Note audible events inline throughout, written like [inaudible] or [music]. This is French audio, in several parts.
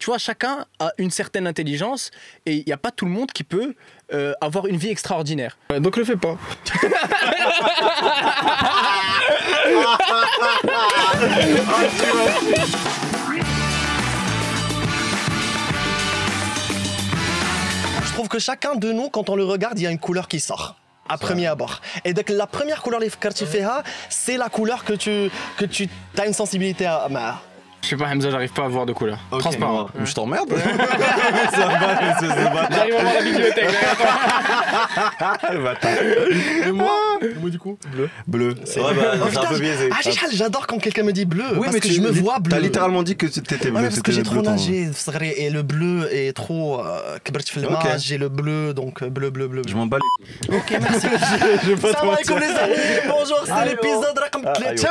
tu vois, chacun a une certaine intelligence et il n'y a pas tout le monde qui peut euh, avoir une vie extraordinaire. Ouais, Donc le fais pas. Je trouve que chacun de nous, quand on le regarde, il y a une couleur qui sort. À premier abord. Et donc la première couleur les Kartifeha, c'est la couleur que tu, que tu as une sensibilité à. à- Je sais pas, Hamza, j'arrive pas à voir de couleur. Transparent. Mais Je t'emmerde. [laughs] Ça va, espèce de bâtard. J'arrive à voir la bibliothèque. Le bâtard. Et moi Et moi du coup Bleu. Bleu. C'est- Ouais, bah, Oh, c'est un putain, peu biaisé. Ah, j'ai- j'adore quand quelqu'un me dit bleu. parce que tu- je me vois bleu. T'as littéralement dit que t'étais bleu. Ouais, parce que c'était j'ai le trop bleu, ton- nagé, c'est vrai, et le bleu est trop. euh, كبرت في الماء, Ok. J'ai le bleu, donc euh, bleu, bleu, bleu. Je m'en bats les Ok, merci. [laughs] Je vais pas te Salam alaikum mentir. les amis, bonjour, c'est Allô. l'épisode رقم Ah, 23.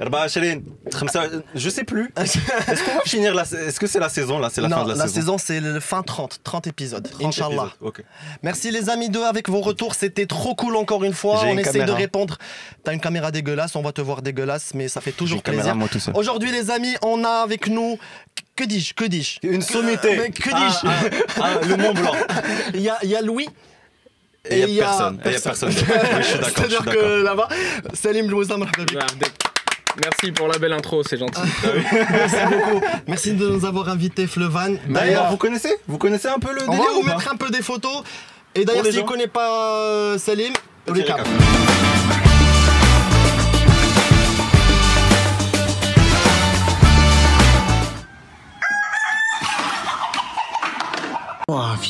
24 خمسة- Je sais plus. Est-ce qu'on va finir la Est-ce que c'est la saison là? C'est la non, fin de la, la saison, c'est le fin 30, 30 épisodes, 30 Inch'Allah. épisodes. Merci les amis de avec vos retours, c'était trop cool encore une fois. J'ai On une essaie de répondre. T'as une caméra dégueulasse, on va te voir dégueulasse, mais ça fait J'ai toujours plaisir. moi tout seul. Aujourd'hui les amis, on a avec nous. Que dis-je Que dis-je? Une sommité. Mais que Ah, dis-je? Ah, ah, Le Mont Blanc. [laughs] Il y a, il y a Louis. Et il y a personne. Et il y a personne. Oui, je suis d'accord. je suis [laughs] C'est-à-dire d'accord. que là-bas, Salim bik. Merci pour la belle intro, c'est gentil. Merci beaucoup. Merci de nous avoir invités, Flevan. D'ailleurs, vous connaissez Vous connaissez un peu le on délire va vous mettre un peu des photos. Et d'ailleurs, les si vous ne connaissez pas euh, Salim, Petit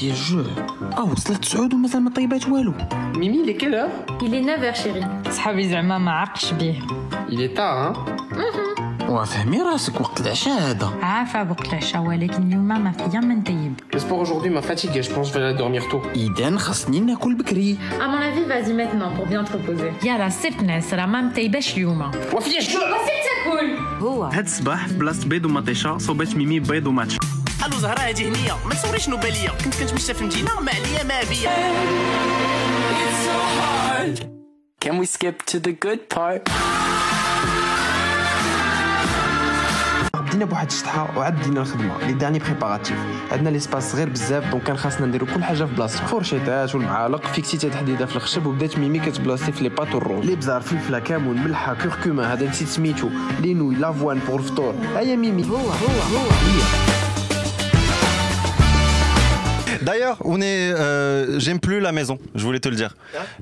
recap. récap. واه في الجو آه وصلت سعود ومازال ما طيبات والو. Il est quelle heure? Il est 9h chérie. صحابي زعما ما عقش بيه. Il est tard, hein? واه فهمي راسك وقت العشاء هذا عارفة وقت العشاء ولكن اليوم ما فيا ما نطيب. Le sport aujourd'hui m'a fatigué, je pense que je vais aller dormir tôt. اذا خاصني ناكل بكري. À mon avis, vas-y maintenant pour bien te reposer. يلا سير ناس راه ما مطيباش اليوم. وفيش هو. هاد الصباح بلاصة بيض ومطيشة صوبات ميمي بيض وماتش. ألو زهره هادي هنية. ما تصوريش نوباليه كنت كنتمشى في المدينة ما عليا ما بيا. Can we skip to the good part? بدينا بواحد الشطحة وعاد بدينا الخدمة. لي داني بريباراتيف عندنا ليسباس صغير بزاف دونك كان خاصنا نديرو كل حاجة في بلاصتها فورشيتات والمعالق فيكسيتها تحديدة في الخشب وبدات ميمي كتبلاصتي في لي بات والروج لي بزار فلفلة كمون ملحة كركما هذا نسيت سميتو. لينوي لافوان بور الفطور هيا ميمي. هو هو هو. هي D'ailleurs, on est. euh, J'aime plus la maison. Je voulais te le dire.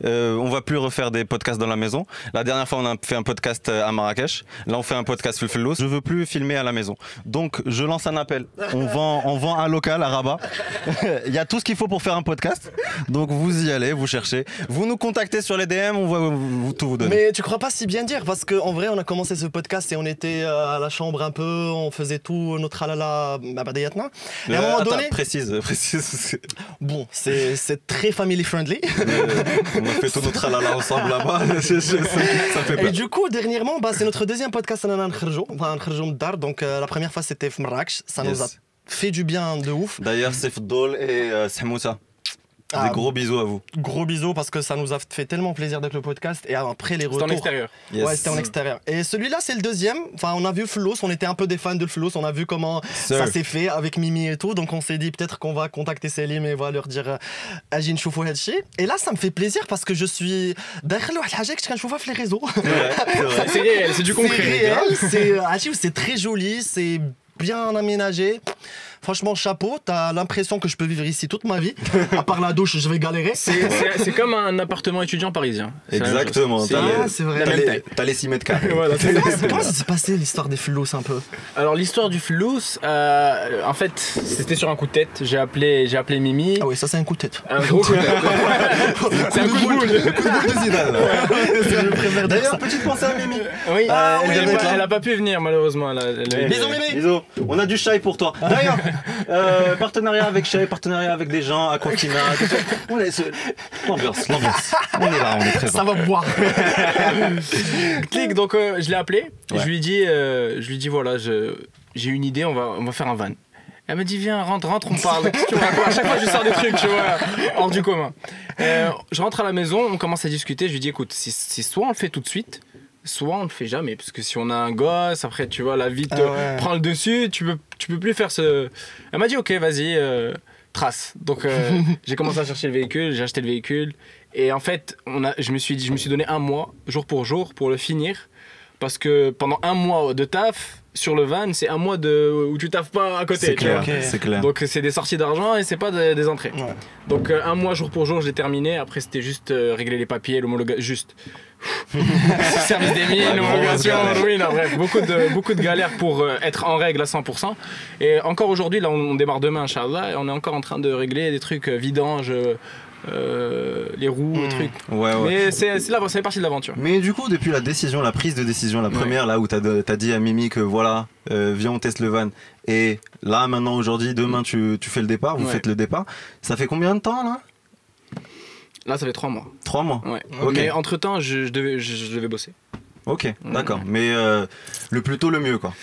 Euh, on va plus refaire des podcasts dans la maison. La dernière fois, on a fait un podcast euh, à Marrakech. Là, on fait un podcast Fulfullos. Je veux plus filmer à la maison. Donc, je lance un appel. On vend, on vend un local à Rabat. [laughs] Il y a tout ce qu'il faut pour faire un podcast. Donc, vous y allez, vous cherchez. Vous nous contactez sur les DM. On va vous- vous- tout vous donner. Mais tu crois pas si bien dire parce qu'en vrai on a commencé ce podcast et on était euh, à la chambre un peu, on faisait tout notre halala babadayatna. Et à un moment attends, donné, précise, précise. [laughs] bon, c'est c'est très family friendly. on a fait tout notre halala ensemble là-bas. [laughs] Ça, fait Et peur. du coup, dernièrement, bah, c'est notre deuxième podcast. Donc euh, la première fois c'était Marrakech, ça nous a fait du bien de ouf. D'ailleurs, c'est Fdol et euh, Samoussa. Ah, Des gros bisous à vous. Gros bisous parce que ça nous a fait tellement plaisir d'être le podcast et après les retours. en extérieur. Yes. Ouais, c'était en extérieur. Et celui-là, c'est le deuxième. Enfin, on a vu Flos, on était un peu des fans de Flos, on a vu comment Sir. ça s'est fait avec Mimi et tout. Donc on s'est dit peut-être qu'on va contacter Selim et on va leur dire euh, Ajin Choufou. Et là, ça me fait plaisir parce que je suis. Les réseaux. [laughs] C'est réel, c'est du concret. réel, c'est Hadji, c'est très joli, c'est bien aménagé. Franchement, chapeau, t'as l'impression que je peux vivre ici toute ma vie. À part la douche, je vais galérer. C'est- comme un appartement étudiant parisien. Exactement. C'est- T'as les- Ah, T'as les- les 6 mètres carrés. [laughs] Voilà. [laughs] Comment ça s'est passé l'histoire des Flos un peu Alors l'histoire du flous, euh, en fait, c'était sur un coup de tête. J'ai appelé, j'ai appelé Mimi. Ah oui, ça c'est un coup de tête. Un gros coup de tête. [laughs] C'est un coup de boule. Je préfère dire D'ailleurs, petite pensée à Mimi. Oui, Ah, elle, oui, elle- a pas pu venir malheureusement. Elle a- elle a- Bisous, Mimi. Bisous. On a du chai pour toi. D'ailleurs, euh, partenariat avec chai, partenariat avec des gens, à ça. On laisse l'ambiance, l'ambiance. On est là, on est présent. Ça va boire. [laughs] Clic, donc euh, je l'ai appelé. Ouais. Je lui ai dit, euh, je lui dit voilà, j'ai une idée, on va, on va faire un van. Elle me dit viens, rentre, rentre, on parle. Tu vois, à chaque fois je sors des trucs, tu vois, hors du commun. Euh, je rentre à la maison, on commence à discuter. Je lui dis écoute, si, si soit on le fait tout de suite, soit on le fait jamais, parce que si on a un gosse, après tu vois, la vie te Ah ouais. prend le dessus, tu peux, tu peux plus faire ce. Elle m'a dit, ok, vas-y, euh, trace. Donc euh, [laughs] j'ai commencé à chercher le véhicule, j'ai acheté le véhicule, et en fait, on a, je, me suis dit, je me suis donné un mois, jour pour jour, pour le finir, parce que pendant un mois de taf, sur le van, c'est un mois de, où tu taffes pas à côté. C'est clair, vois. c'est clair. Donc c'est des sorties d'argent et c'est pas des, des entrées. Ouais. Donc euh, un mois jour pour jour, je l'ai terminé. Après c'était juste euh, régler les papiers, l'homologation, juste. [laughs] Service des mines, l'homologation, oui, non, bref, beaucoup de, beaucoup de galères pour euh, être en règle à 100%. Et encore aujourd'hui, là on, on démarre demain, Inch'Allah, et on est encore en train de régler des trucs euh, vidanges, euh, les roues, Hmm. les trucs. Ouais, ouais. Mais c'est c'est la- ça fait partie de l'aventure. Mais du coup, depuis la décision, la prise de décision, la première, là où t'as as dit à Mimi que voilà, euh, viens, on teste le van, et là, maintenant, aujourd'hui, demain, tu, tu fais le départ, vous Ouais. faites le départ, ça fait combien de temps, là? Là ça fait trois mois. Trois mois Ouais. Ok. Mais entre temps, je, je devais, je- je devais bosser. Ok, d'accord. Mais euh, le plus tôt, le mieux, quoi.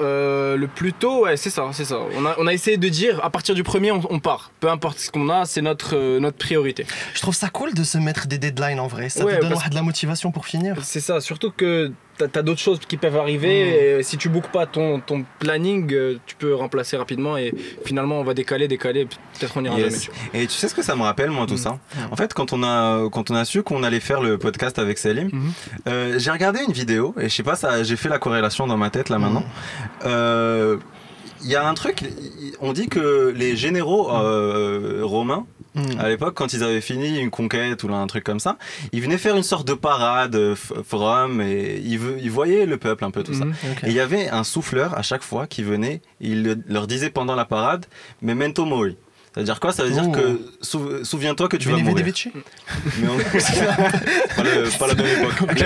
Euh, le plus tôt, ouais, c'est ça, c'est ça. On a, on a essayé de dire, à partir du premier, on, on part. Peu importe ce qu'on a, c'est notre, euh, notre priorité. Je trouve ça cool de se mettre des deadlines en vrai. Ça Ouais, te donne de la motivation pour finir. C'est ça, surtout que t'as as, d'autres choses qui peuvent arriver. Mm. Et si tu bookes pas ton, ton planning, euh, tu peux remplacer rapidement. Et finalement, on va décaler, décaler. Peut-être on ira Yes. jamais. Et tu sais ce que ça me rappelle, moi, tout Mm. ça? En fait, quand on, a, quand on a su qu'on allait faire le podcast avec Salim, Mhm. euh, j'ai regardé une vidéo, et je sais pas, ça, j'ai fait la corrélation dans ma tête, là, maintenant. Euh, Il y a un truc, on dit que les généraux euh, romains, Mm. à l'époque, quand ils avaient fini une conquête ou un truc comme ça, ils venaient faire une sorte de parade euh, f- from et ils, voyaient le peuple un peu tout ça. Ok. Et il y avait un souffleur à chaque fois qui venait, il le- leur disait pendant la parade, memento mori. C'est-à-dire quoi? Ça veut dire Oh. que sou- souviens-toi que tu vas mourir. vici [laughs] Mais on- [laughs] pas, le- pas la même époque.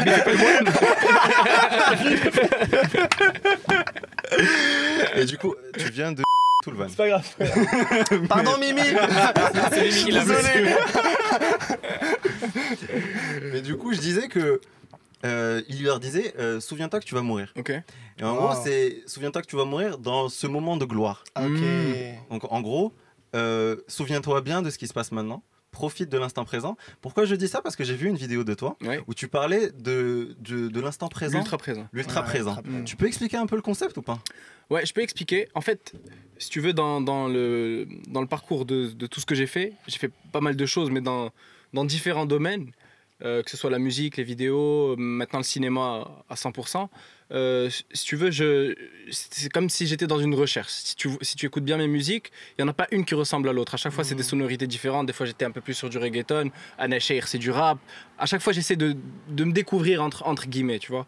[laughs] Et du coup, tu viens de tout le van. C'est pas grave. [laughs] Pardon Mimi [laughs] C'est Mimi qui l'a Désolé. [laughs] Mais du coup, je disais que euh, il leur disait euh, souviens-toi que tu vas mourir. Ok. Et en Wow. gros, c'est souviens-toi que tu vas mourir dans ce moment de gloire. Ok. Donc en gros, euh, souviens-toi bien de ce qui se passe maintenant. Profite de l'instant présent. Pourquoi je dis ça? Parce que j'ai vu une vidéo de toi Ouais. où tu parlais de, de, de l'instant présent. Ultra présent. L'ultra Ouais, présent. ultra présent. Tu peux expliquer un peu le concept ou pas? Ouais, je peux expliquer. En fait, si tu veux, dans, dans le, dans le parcours de, de tout ce que j'ai fait, j'ai fait pas mal de choses, mais dans, dans différents domaines, euh, que ce soit la musique, les vidéos, euh, maintenant le cinéma à 100%. Euh, si tu veux, je, c'est comme si j'étais dans une recherche. Si tu, si tu écoutes bien mes musiques, il n'y en a pas une qui ressemble à l'autre. À chaque fois, c'est des sonorités différentes. Des fois, j'étais un peu plus sur du reggaeton. Anna c'est du rap. À chaque fois, j'essaie de, de me découvrir entre, entre guillemets, tu vois.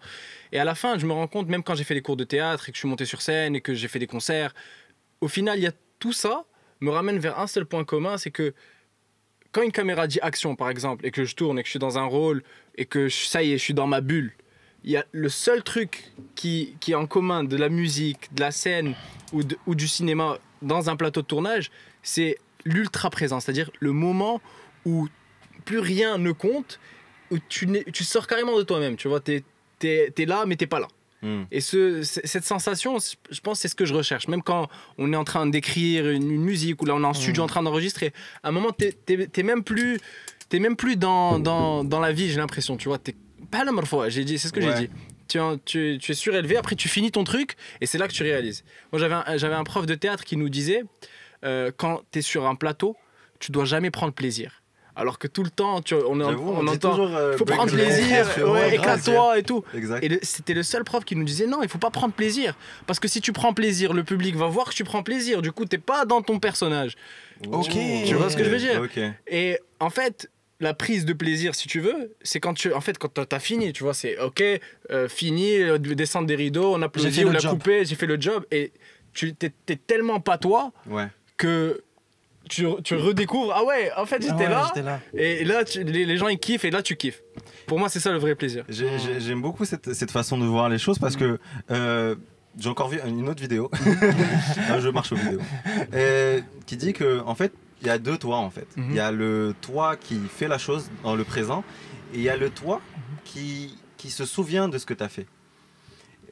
Et à la fin, je me rends compte, même quand j'ai fait des cours de théâtre et que je suis monté sur scène et que j'ai fait des concerts, au final, il y a tout ça me ramène vers un seul point commun, c'est que quand une caméra dit action, par exemple, et que je tourne et que je suis dans un rôle et que je- ça y est, je suis dans ma bulle, il y a le seul truc qui, qui est en commun de la musique, de la scène ou, de- ou du cinéma dans un plateau de tournage, c'est l'ultra présent, c'est-à-dire le moment où plus rien ne compte, où tu, tu sors carrément de toi-même, tu vois, t'es es, là, mais t'es pas là. Hmm. Et ce, cette sensation, je pense, c'est ce que je recherche. Même quand on est en train d'écrire une, une musique ou là on est en studio en train d'enregistrer, à un moment, t'es t'es même plus, es même plus dans, dans, dans la vie, j'ai l'impression. Tu vois, t'es pas la fois. J'ai dit, c'est ce que Ouais. j'ai dit. Tu, tu, tu es surélevé, après tu finis ton truc et c'est là que tu réalises. Moi, j'avais un, j'avais un prof de théâtre qui nous disait euh, quand tu es sur un plateau, tu dois jamais prendre plaisir. Alors que tout le temps, tu, on, est- on entend, toujours, euh, faut prendre plaisir, ouais, éclate-toi et tout. Exact. Et le- c'était le seul prof qui nous disait non, il faut pas prendre plaisir. Parce que si tu prends plaisir, le public va voir que tu prends plaisir. Du coup, t'es pas dans ton personnage. Ok. Tu vois ce que je veux dire? Et en fait, la prise de plaisir, si tu veux, c'est quand tu, en fait, quand t'as- t'as fini, tu vois, c'est ok, euh, fini, euh, descendre des rideaux, on fait on job. coupé, j'ai fait le job, et tu t'es, tellement pas toi Ouais. que tu, tu redécouvres, ah ouais, en fait, j'étais Ah ouais, là, j'étais là. et là, tu- les, les gens ils kiffent, et là, tu kiffes. Pour moi, c'est ça le vrai plaisir. J'ai- j'ai- J'aime beaucoup cette, cette façon de voir les choses parce que euh, j'ai encore vu une autre vidéo. [laughs] Ah, je marche aux vidéos. Et qui dit que en fait, il y a deux toits en fait. Il Mhm. y a le toi qui fait la chose dans le présent et il y a le toi qui, qui se souvient de ce que tu as fait.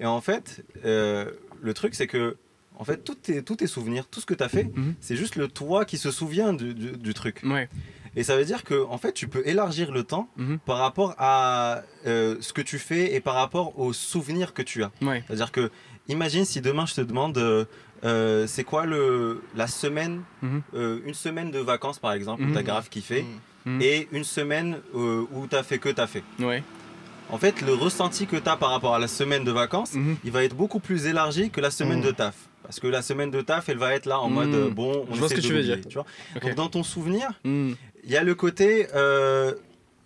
Et en fait, euh, le truc c'est que en fait, tous tes, tous tes souvenirs, tout ce que tu as fait, Mhm. c'est juste le toi qui se souvient du, du- du truc. Ouais. Et ça veut dire que en fait, tu peux élargir le temps Mhm. par rapport à euh, ce que tu fais et par rapport aux souvenirs que tu as. Ouais. C'est-à-dire que, imagine si demain je te demande, euh, euh, c'est quoi le, la semaine, Mhm. euh, une semaine de vacances par exemple, où Mhm. tu as grave kiffé, Mhm. et une semaine euh, où tu as fait que tu as fait. Ouais. En fait, le ressenti que tu as par rapport à la semaine de vacances, Mhm. il va être beaucoup plus élargi que la semaine Mhm. de taf. Parce que la semaine de taf, elle va être là en Mhm. mode bon, on Je vois ce que tu veux dire. tu vois. Donc dans ton souvenir, Hmm. il y a le côté euh,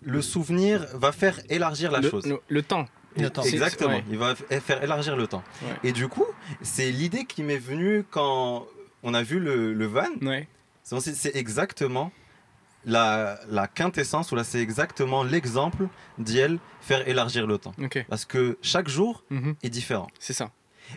le souvenir va faire élargir la le, chose. le- le temps. Le temps. Exactement, Ouais. il va faire élargir le temps. Ouais. Et du coup, c'est l'idée qui m'est venue quand on a vu le, le van. Ouais. C'est exactement la, la quintessence, ou là c'est exactement l'exemple d'IEL faire élargir le temps. Parce que chaque jour Mhm. est différent. C'est ça.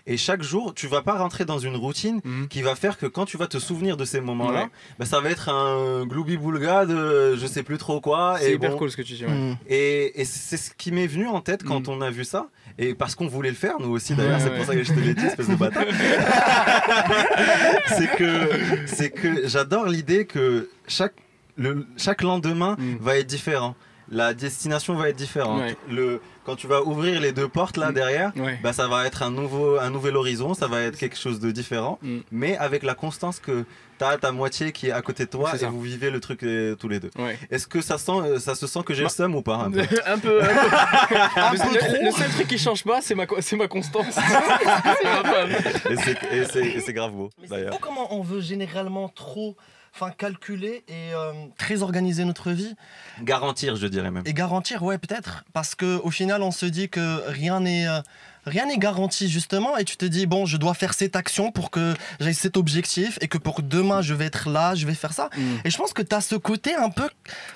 Et chaque jour, tu vas pas rentrer dans une routine Mhm. qui va faire que quand tu vas te souvenir de ces moments-là, Ouais. bah, ça va être un gloubi-boulga de je sais plus trop quoi. C'est hyper bon, cool ce que tu dis. ouais. Mm. et, et c'est ce qui m'est venu en tête quand Mm. on a vu ça. Et parce qu'on voulait le faire, nous aussi d'ailleurs, c'est pour ça que je te l'ai dit, espèce de bâtard. [laughs] c'est que, c'est que j'adore l'idée que chaque, le, chaque lendemain Mm. va être différent. La destination va être différente. Ouais. Le, quand tu vas ouvrir les deux portes là Mm. derrière, Ouais. bah, ça va être un, nouveau, un nouvel horizon, ça va être quelque chose de différent, Mm. mais avec la constance que tu as ta moitié qui est à côté de toi C'est et ça. vous vivez le truc euh, tous les deux. Ouais. Est-ce que ça, sent, euh, ça se sent que j'ai Bah- le seum ou pas un peu? [laughs] Un peu. Un peu, [laughs] Un Le- peu le, trop. le seul truc qui change pas, c'est ma, ma constance. [laughs] c'est ma femme. Et c'est- grave beau, Mais c'est comment on veut généralement trop enfin, calculer et euh, très organiser notre vie Garantir, je dirais même. et garantir, ouais, peut-être. Parce qu'au final, on se dit que rien n'est. euh, Rien n'est garanti justement et tu te dis bon je dois faire cette action pour que j'aille cet objectif et que pour demain je vais être là, je vais faire ça. Mm. Et je pense que tu as ce côté un peu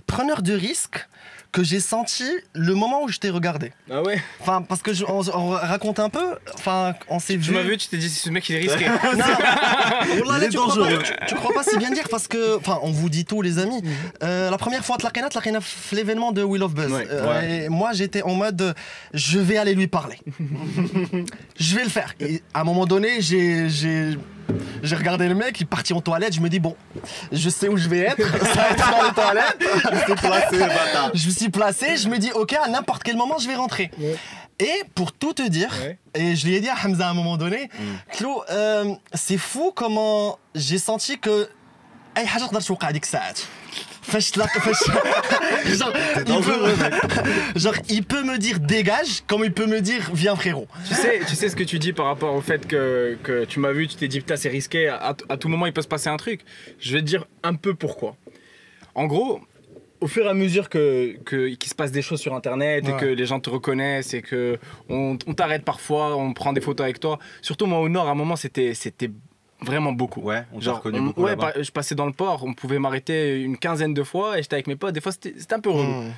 preneur de risque que j'ai senti le moment où je t'ai regardé. Ah ouais Enfin parce que je- on, on raconte un peu, enfin on s'est vu. Tu m'as vu, tu t'es dit, ce mec il est risqué. [laughs] Oh là Il là, est tu, crois dangereux. pas, tu, tu crois pas si bien dire parce que, enfin, on vous dit tout, les amis. Mhm. Euh, la première fois à Tlaqena fait l'événement de Will of Buzz. Ouais. Euh, et moi, j'étais en mode, je vais aller lui parler. [laughs] je vais le faire. Et à un moment donné, j'ai, j'ai, regardé le mec, il est parti en toilette. Je me dis bon, je sais où je vais être. [laughs] Ça va être dans les toilettes. Je suis placé, bâtard. Je me suis placé. Je me dis ok, à n'importe quel moment, je vais rentrer. Et pour tout te dire, Ouais. et je lui ai dit à Hamza à un moment donné, Clo, euh, c'est fou comment j'ai senti que fais la, fais... [laughs] genre, il peut... [laughs] genre, il peut me dire dégage, comme il peut me dire viens frérot. Tu sais, tu sais ce que tu dis par rapport au fait que, que tu m'as vu, tu t'es dit putain c'est risqué, à, tout moment il peut se passer un truc. Je vais te dire un peu pourquoi. En gros, au fur et à mesure que qu'il se passe des choses sur internet et que les gens te reconnaissent et qu'on on t'arrête parfois, on prend des photos avec toi. Surtout moi au nord, à un moment c'était c'était vraiment beaucoup. Ouais, on t'a Genre, reconnu on- beaucoup ouais, par- je passais dans le port, on pouvait m'arrêter une quinzaine de fois et j'étais avec mes potes. Des fois, c'était un peu relou. Mm.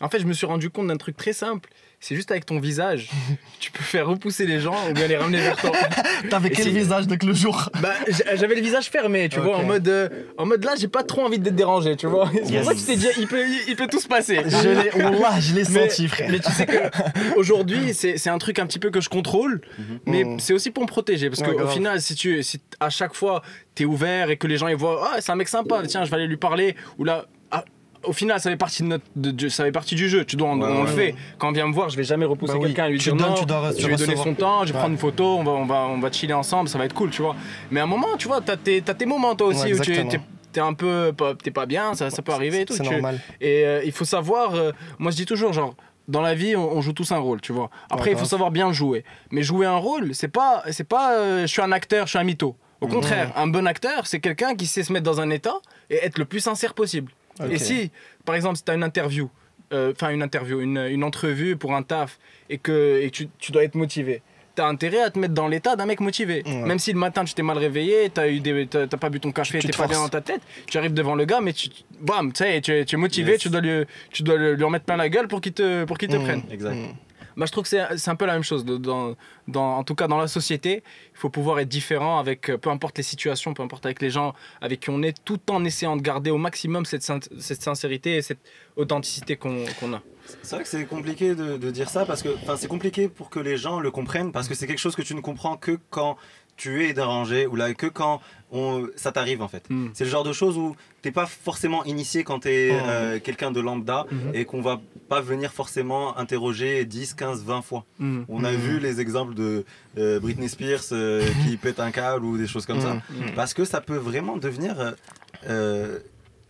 En fait, je me suis rendu compte d'un truc très simple. C'est juste avec ton visage, [laughs] tu peux faire repousser les gens ou bien les ramener vers toi. [laughs] t'avais quel visage que le jour Bah, j'avais le visage fermé, tu vois, en mode, euh, en mode là, j'ai pas trop envie d'être dérangé, tu vois. C'est pour ça que tu t'es dit, il peut, il peut tout se passer. je l'ai [laughs] Wallah, je l'ai senti frère Mais tu sais que aujourd'hui, c'est c'est un truc un petit peu que je contrôle, mais Mhm. c'est aussi pour me protéger. Parce Ouais, qu'au final, si, tu, si à chaque fois, t'es ouvert et que les gens ils voient, ah, c'est un mec sympa, tiens, je vais aller lui parler, ou là. Au final, ça fait partie de notre, de- de- ça fait partie du jeu. Tu dois, on, Ouais, on ouais. le fait. Quand on vient me voir, je vais jamais repousser Bah oui. quelqu'un et lui Tu dire donnes, non. tu dois- tu je vais lui donner son temps, je vais prendre une photo, on va, on va, on va chiller ensemble, ça va être cool, tu vois. Mais à un moment, tu vois, t'as tes, t'as tes moments toi aussi Ouais, où tu exactement. t'es, un peu, pas- t'es pas bien, ça, ça peut arriver et tout. c'est tu- normal et euh, il faut savoir, euh, moi je dis toujours, genre, dans la vie, on, on joue tous un rôle, tu vois. Après, il faut savoir bien jouer. Mais jouer un rôle, c'est pas, c'est pas, euh, je suis un acteur, je suis un mytho. Au contraire, un bon acteur, c'est quelqu'un qui sait se mettre dans un état et être le plus sincère possible. Et si, par exemple, si tu as une interview, euh, enfin une interview, une, une entrevue pour un taf et que, et tu, tu dois être motivé, t'as intérêt à te mettre dans l'état d'un mec motivé. Ouais. Même si le matin tu t'es mal réveillé, t'as eu des, t'as, t'as pas bu ton café, Tu t'es te pas bien dans ta tête, tu arrives devant le gars, mais tu, bam, tu sais, tu, es- tu es motivé, Yes. tu dois lui, tu dois lui en mettre plein la gueule pour qu'il te, pour qu'il te Mm. prenne. Exact. Mm. Bah, je trouve que c'est, un peu la même chose. en tout cas, dans la société, il faut pouvoir être différent avec euh, peu importe les situations, peu importe avec les gens avec qui on est, tout en essayant de garder au maximum cette, sin- cette sincérité et cette authenticité qu'on, a. C'est vrai que c'est compliqué de, de dire ça parce que c'est compliqué pour que les gens le comprennent parce que c'est quelque chose que tu ne comprends que quand tu es dérangé ou là que quand on, ça t'arrive en fait. Mm. C'est le genre de choses où t'es pas forcément initié quand t'es Mm. euh, quelqu'un de lambda Mhm. et qu'on va pas venir forcément interroger 10, 15, 20 fois. Mm. On a Mm. vu les exemples de euh, Britney Spears euh, [laughs] qui pète un câble ou des choses comme ça. Parce que ça peut vraiment devenir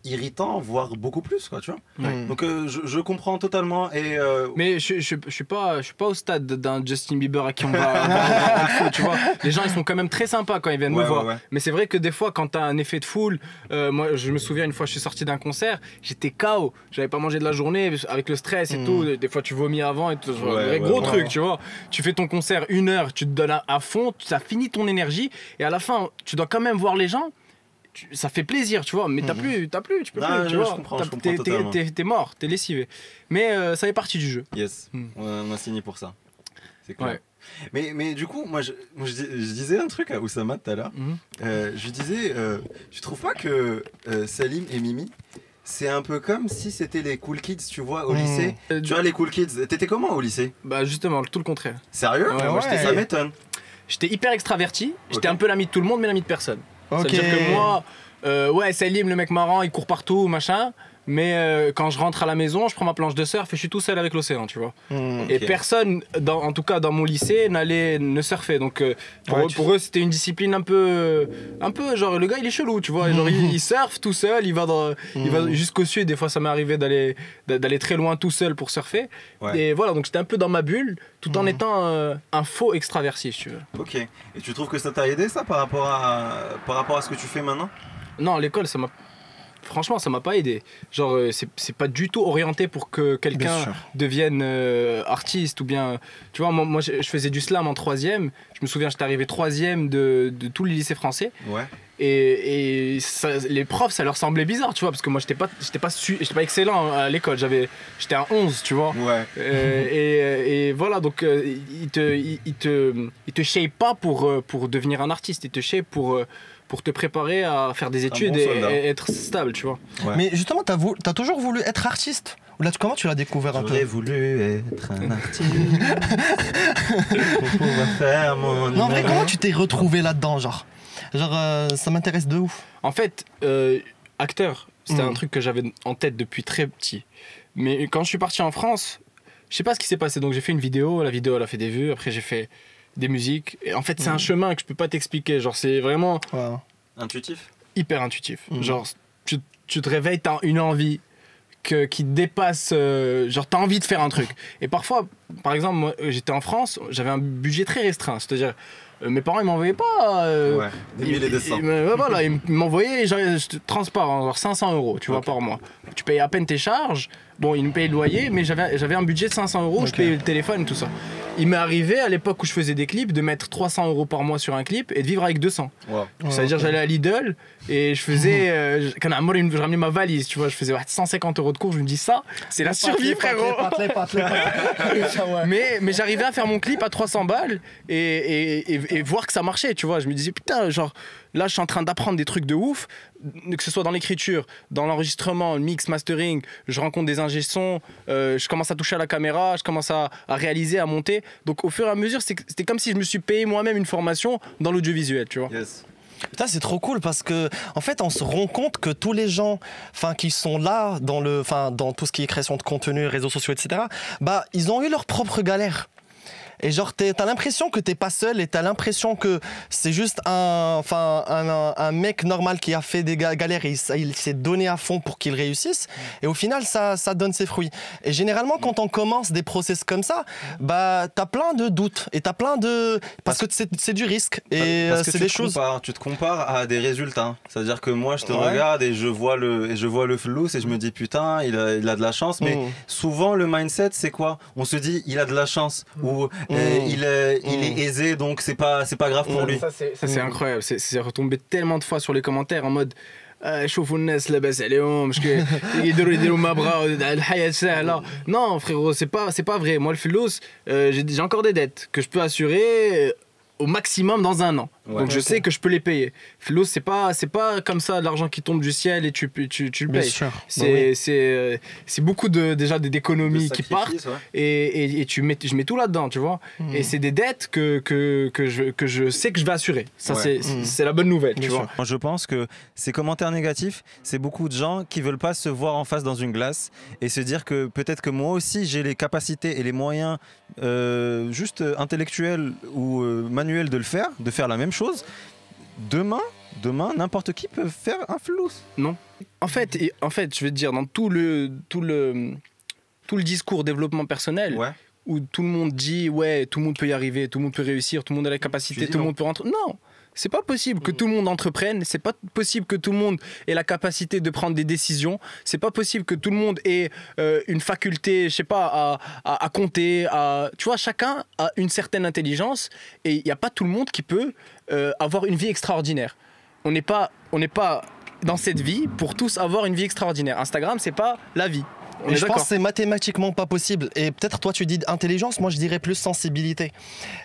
irritant, voire beaucoup plus, quoi, tu vois. Mm. Donc euh, je, je comprends totalement et euh, Mais je, je, je suis pas, je suis pas au stade d'un Justin Bieber à qui on va, tu vois. [laughs] Les gens, ils sont quand même très sympas quand ils viennent Ouais, me voir. ouais, ouais. Mais c'est vrai que des fois, quand t'as un effet de foule, euh, moi, je me souviens une fois, je suis sorti d'un concert, j'étais KO. J'avais pas mangé de la journée avec le stress et Mm. tout. Des fois, tu vomis avant et tout. Ouais, vrai ouais, gros ouais. truc, tu vois. Tu fais ton concert une heure, tu te donnes à, à fond, ça finit ton énergie et à la fin, tu dois quand même voir les gens. Tu- ça fait plaisir, tu vois, mais t'as Mhm. plus, t'as plus, tu peux Non, plus, tu je vois. comprends, T'as- je comprends t'es- t'es- totalement. T'es t'es mort, t'es lessivé. Mais euh, ça fait partie du jeu. yes, Mm. on a signé pour ça. C'est clair. Ouais. Mais, mais du coup, moi je, moi, je, dis- je disais un truc à Oussama tout à l'heure. Mhm. Euh, je lui disais, euh, tu trouves pas que euh, Salim et Mimi, c'est un peu comme si c'était les cool kids, tu vois, au Mhm. lycée? Euh, Tu vois, les cool kids, t'étais comment au lycée? Bah justement, tout le contraire. Sérieux? Ouais, moi, j'étais Ça m'étonne. J'étais hyper extraverti, j'étais un peu l'ami de tout le monde, mais l'ami de personne. C'est-à-dire que moi, euh, ouais, Salim, le mec marrant, il court partout, machin. Mais euh, quand je rentre à la maison, je prends ma planche de surf et je suis tout seul avec l'océan, tu vois. Mm. Et personne, dans, en tout cas dans mon lycée, n'allait ne surfer. Donc euh, pour, Ouais, eux, tu- pour eux, c'était une discipline un peu, un peu genre le gars il est chelou, tu vois. Genre il, [laughs] il surfe tout seul, il va dans, il va Mm. jusqu'au sud. Des fois, ça m'est arrivé d'aller d'aller très loin tout seul pour surfer. Ouais. Et voilà, donc j'étais un peu dans ma bulle, tout en Mm. étant euh, un faux extraverti, si tu veux. Ok. Et tu trouves que ça t'a aidé ça par rapport à, par rapport à ce que tu fais maintenant? Non, l'école, ça m'a. Franchement, ça m'a pas aidé. Genre, euh, c'est pas du tout orienté pour que quelqu'un devienne euh, artiste ou bien. Tu vois, moi, moi, je faisais du slam en troisième. Je me souviens, j'étais arrivé troisième de, de tous les lycées français. Ouais. Et, et ça- les profs, ça leur semblait bizarre, tu vois, parce que moi, j'étais pas, j'étais pas, j'étais pas excellent à l'école. J'avais, j'étais à 11, tu vois. Ouais. Euh, et, et voilà, donc euh, il te, il, il te, il te shape pas pour, pour devenir un artiste, il te shape pour, pour te préparer à faire des études bon et, être stable, tu vois. Ouais. Mais justement, t'as vou- t'as toujours voulu être artiste Ou là, tu- comment tu l'as découvert un peu? J'aurais voulu être un [laughs] artiste pour pouvoir faire mon Non, numéro. comment tu t'es retrouvé là-dedans, genre? Genre, euh, ça m'intéresse de ouf. En fait, euh, acteur, c'était Mm. un truc que j'avais en tête depuis très petit. Mais quand je suis parti en France, je sais pas ce qui s'est passé. Donc j'ai fait une vidéo, la vidéo elle a fait des vues, après j'ai fait des musiques. Et en fait, c'est un chemin que je peux pas t'expliquer. Genre, c'est vraiment. Intuitif? hyper intuitif. Mhm. Genre, tu, tu te réveilles, t'as une envie que, qui dépasse. euh, genre, t'as envie de faire un truc. Et parfois, par exemple, moi, j'étais en France, j'avais un budget très restreint. C'est-à-dire, euh, mes parents, ils m'envoyaient pas. euh, Ouais. Des ils- mille et des cents. ils me- ouais, voilà, ils m'envoyaient, genre, je te- transparent, genre 500 euros, tu vois, par mois. Tu payes à peine tes charges. Bon, ils me payaient le loyer, mais j'avais j'avais un budget de 500 euros, je Ok. payais le téléphone, tout ça. Il m'est arrivé, à l'époque où je faisais des clips, de mettre 300 euros par mois sur un clip et de vivre avec 200. Wow. C'est-à-dire, ok. j'allais à Lidl et je faisais. euh, je- quand un moment, je ramenais ma valise, tu vois, je faisais ouais, 150 euros de cours. Je me dis, ça, c'est la survie, frérot. [laughs] Mais, mais j'arrivais à faire mon clip à 300 balles et, et, et- et voir que ça marchait, tu vois. Je me disais, putain, genre, là, je suis en train d'apprendre des trucs de ouf, que ce soit dans l'écriture, dans l'enregistrement, le mix, mastering. Je rencontre des ingé sons, euh, je commence à toucher à la caméra, je commence à, à réaliser, à monter. Donc, au fur et à mesure, c'est- c'était comme si je me suis payé moi-même une formation dans l'audiovisuel, tu vois. Yes. Putain, c'est trop cool parce que, en fait, on se rend compte que tous les gens, enfin, qui sont là dans le, enfin, dans tout ce qui est création de contenu, réseaux sociaux, etc. Bah, ils ont eu leurs propres galères. Et genre, t'as l'impression que t'es pas seul et t'as l'impression que c'est juste un, enfin, un, un- un mec normal qui a fait des ga- galères et il, s'est donné à fond pour qu'il réussisse. Et au final, ça, ça donne ses fruits. Et généralement, quand on commence des process comme ça, bah, t'as plein de doutes et t'as plein de, parce que c'est du risque et euh, c'est tu des te choses. compares, tu te compares à des résultats. C'est-à-dire que moi, je te Ouais. regarde et je vois le, et je vois le flou et je me dis putain, il a, il a de la chance. Mais Mm. souvent, le mindset, c'est quoi? On se dit, il a de la chance ou euh, Mm. il, est, il Mm. est aisé, donc c'est pas, c'est pas grave pour Mm. lui. Ça, c'est ça, c'est incroyable. C'est- C'est retombé tellement de fois sur les commentaires en mode. آه، شوفوا الناس لاباس عليهم مش كي- يقدروا يديروا مبرا الحياه سهله non frérot c'est pas c'est pas vrai moi le filos euh, j'ai j'ai encore des dettes que je peux assurer euh, au maximum dans un an Ouais. Donc je sais que je peux les payer. Flow, c'est pas, c'est pas comme ça l'argent qui tombe du ciel et tu, tu, tu le Bien payes. sûr. C'est, Bah oui. c'est, euh, c'est beaucoup de, déjà des- d'économies qui partent ouais. et, et, et tu mets, je mets tout là-dedans, tu vois. Mhm. Et c'est des dettes que, que, que, je, que je sais que je vais assurer. Ça, Ouais. c'est, c'est la bonne nouvelle, Bien tu vois. je pense que ces commentaires négatifs, c'est beaucoup de gens qui veulent pas se voir en face dans une glace et se dire que peut-être que moi aussi j'ai les capacités et les moyens euh, juste intellectuels ou euh, manuels de le faire, de faire la même chose. Demain, demain, n'importe qui peut faire un flou. En fait, et- en fait, je vais te dire, dans tout le, tout le, tout le discours développement personnel, Ouais. où tout le monde dit ouais tout le monde peut y arriver tout le monde peut réussir tout le monde a la capacité tout le non. monde peut rentrer non c'est pas possible que tout le monde entreprenne c'est pas possible que tout le monde ait la capacité de prendre des décisions c'est pas possible que tout le monde ait euh, une faculté je sais pas à, à- à compter à tu vois chacun a une certaine intelligence et il n'y a pas tout le monde qui peut euh, avoir une vie extraordinaire. On n'est pas, on n'est pas dans cette vie pour tous avoir une vie extraordinaire. Instagram, c'est pas la vie. Je pense que c'est mathématiquement pas possible. Et peut-être toi tu dis intelligence, moi je dirais plus sensibilité.